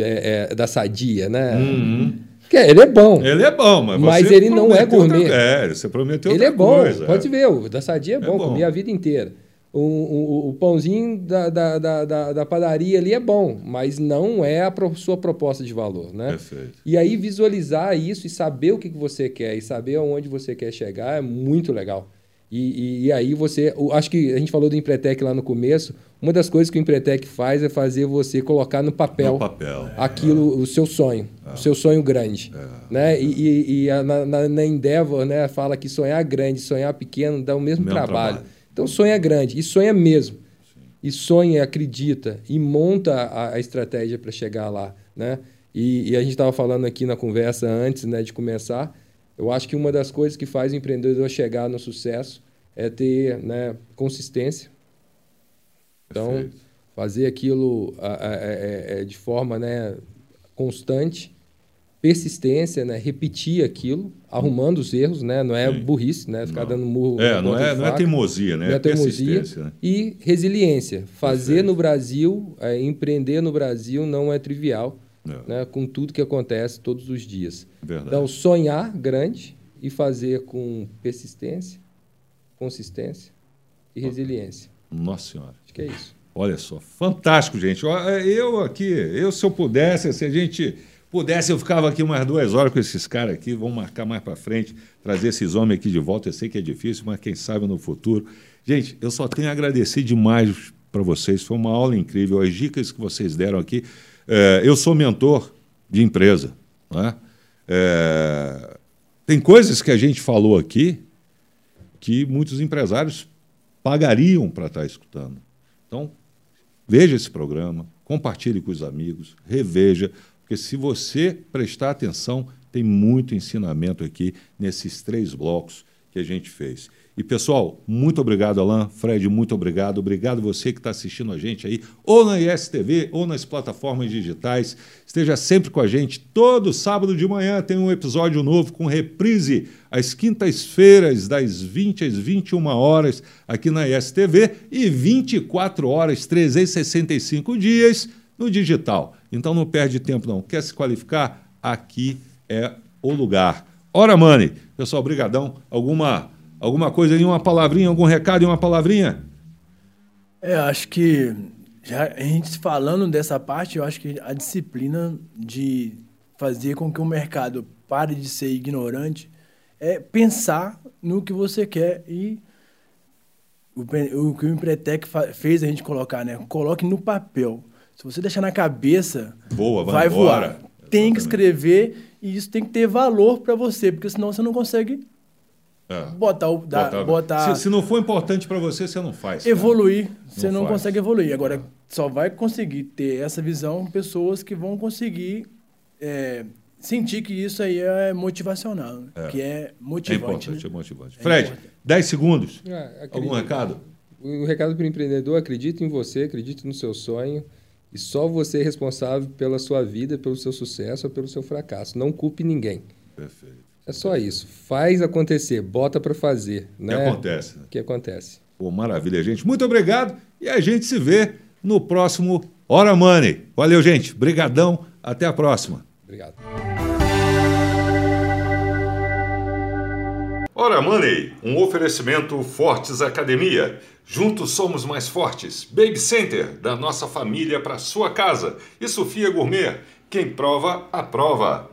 é, é, da sadia, né? Uhum. Porque ele é bom. Ele é bom, mas, mas ele não é gourmet. Outra, é, você prometeu Ele é bom, coisa, pode ver, o da sadia é, é bom, bom, comi a vida inteira. O, o, o pãozinho da, da, da, da, padaria ali é bom, mas não é a pro, sua proposta de valor, né? Perfeito. E aí visualizar isso e saber o que, que você quer e saber aonde você quer chegar é muito legal. E, e, e, aí você. Acho que a gente falou do Empretec lá no começo. Uma das coisas que o Empretec faz é fazer você colocar no papel, no papel. aquilo, é. o seu sonho, é. o seu sonho grande. É. Né? E, e a, na, na, Endeavor né, fala que sonhar grande, sonhar pequeno dá o mesmo, mesmo trabalho. trabalho. Então sonha grande, e sonha mesmo. Sim. E sonha, acredita, e monta a, a estratégia para chegar lá. Né? E, e a gente estava falando aqui na conversa antes né, de começar eu acho que uma das coisas que faz o empreendedor chegar no sucesso é ter né, consistência. Então, Perfeito. fazer aquilo é, é, de forma né, constante, persistência, né, repetir aquilo, arrumando os erros, né, não é Sim. burrice, né, ficar não. dando murro. É, não é, não é teimosia, né? Não é teimosia. Né? E resiliência. Fazer Perfeito. no Brasil, é, empreender no Brasil não é trivial é. né, com tudo que acontece todos os dias. Verdade. Então, sonhar grande e fazer com persistência, consistência e resiliência. Nossa Senhora. Acho que é isso. Olha só, fantástico, gente. Eu aqui, eu se eu pudesse, se a gente pudesse, eu ficava aqui umas duas horas com esses caras aqui. Vamos marcar mais para frente, trazer esses homens aqui de volta. Eu sei que é difícil, mas quem sabe no futuro. Gente, eu só tenho a agradecer demais para vocês. Foi uma aula incrível. As dicas que vocês deram aqui é, eu sou mentor de empresa. É, tem coisas que a gente falou aqui que muitos empresários pagariam para estar tá escutando. Então, veja esse programa, compartilhe com os amigos, reveja, porque se você prestar atenção, tem muito ensinamento aqui nesses três blocos que a gente fez. E pessoal, muito obrigado, Alan. Fred, muito obrigado. Obrigado você que está assistindo a gente aí, ou na ISTV, ou nas plataformas digitais. Esteja sempre com a gente. Todo sábado de manhã tem um episódio novo com reprise às quintas-feiras, das 20 às 21 horas, aqui na ISTV, e 24 horas, 365 dias no digital. Então não perde tempo, não. Quer se qualificar? Aqui é o lugar. Ora, Mani, pessoal, brigadão. Alguma Alguma coisa aí, uma palavrinha, algum recado e uma palavrinha? É, acho que já a gente falando dessa parte, eu acho que a disciplina de fazer com que o mercado pare de ser ignorante é pensar no que você quer e o, o que o Empretec fez a gente colocar, né? Coloque no papel. Se você deixar na cabeça, Boa, vai, vai voar. Exatamente. Tem que escrever e isso tem que ter valor para você, porque senão você não consegue é. Botar o. Da, botar, botar se, se, não for importante para você, você não faz. Evoluir. Cara. Você não, não consegue evoluir. Agora, só vai conseguir ter essa visão pessoas que vão conseguir é, sentir que isso aí é motivacional. Né? É. Que é motivante. É importante, né? é motivante. Fred, 10 segundos. É, Algum recado? O recado para o empreendedor: acredite em você, acredite no seu sonho. E só você é responsável pela sua vida, pelo seu sucesso ou pelo seu fracasso. Não culpe ninguém. Perfeito. É só isso. Faz acontecer, bota para fazer. Né? Que acontece. Que acontece. Pô, maravilha, gente. Muito obrigado e a gente se vê no próximo Hora Money. Valeu, gente. Brigadão. Até a próxima. Obrigado. Hora Money, um oferecimento Fortes Academia. Juntos somos mais fortes. Baby Center, da nossa família para sua casa. E Sofia Gourmet, quem prova, aprova.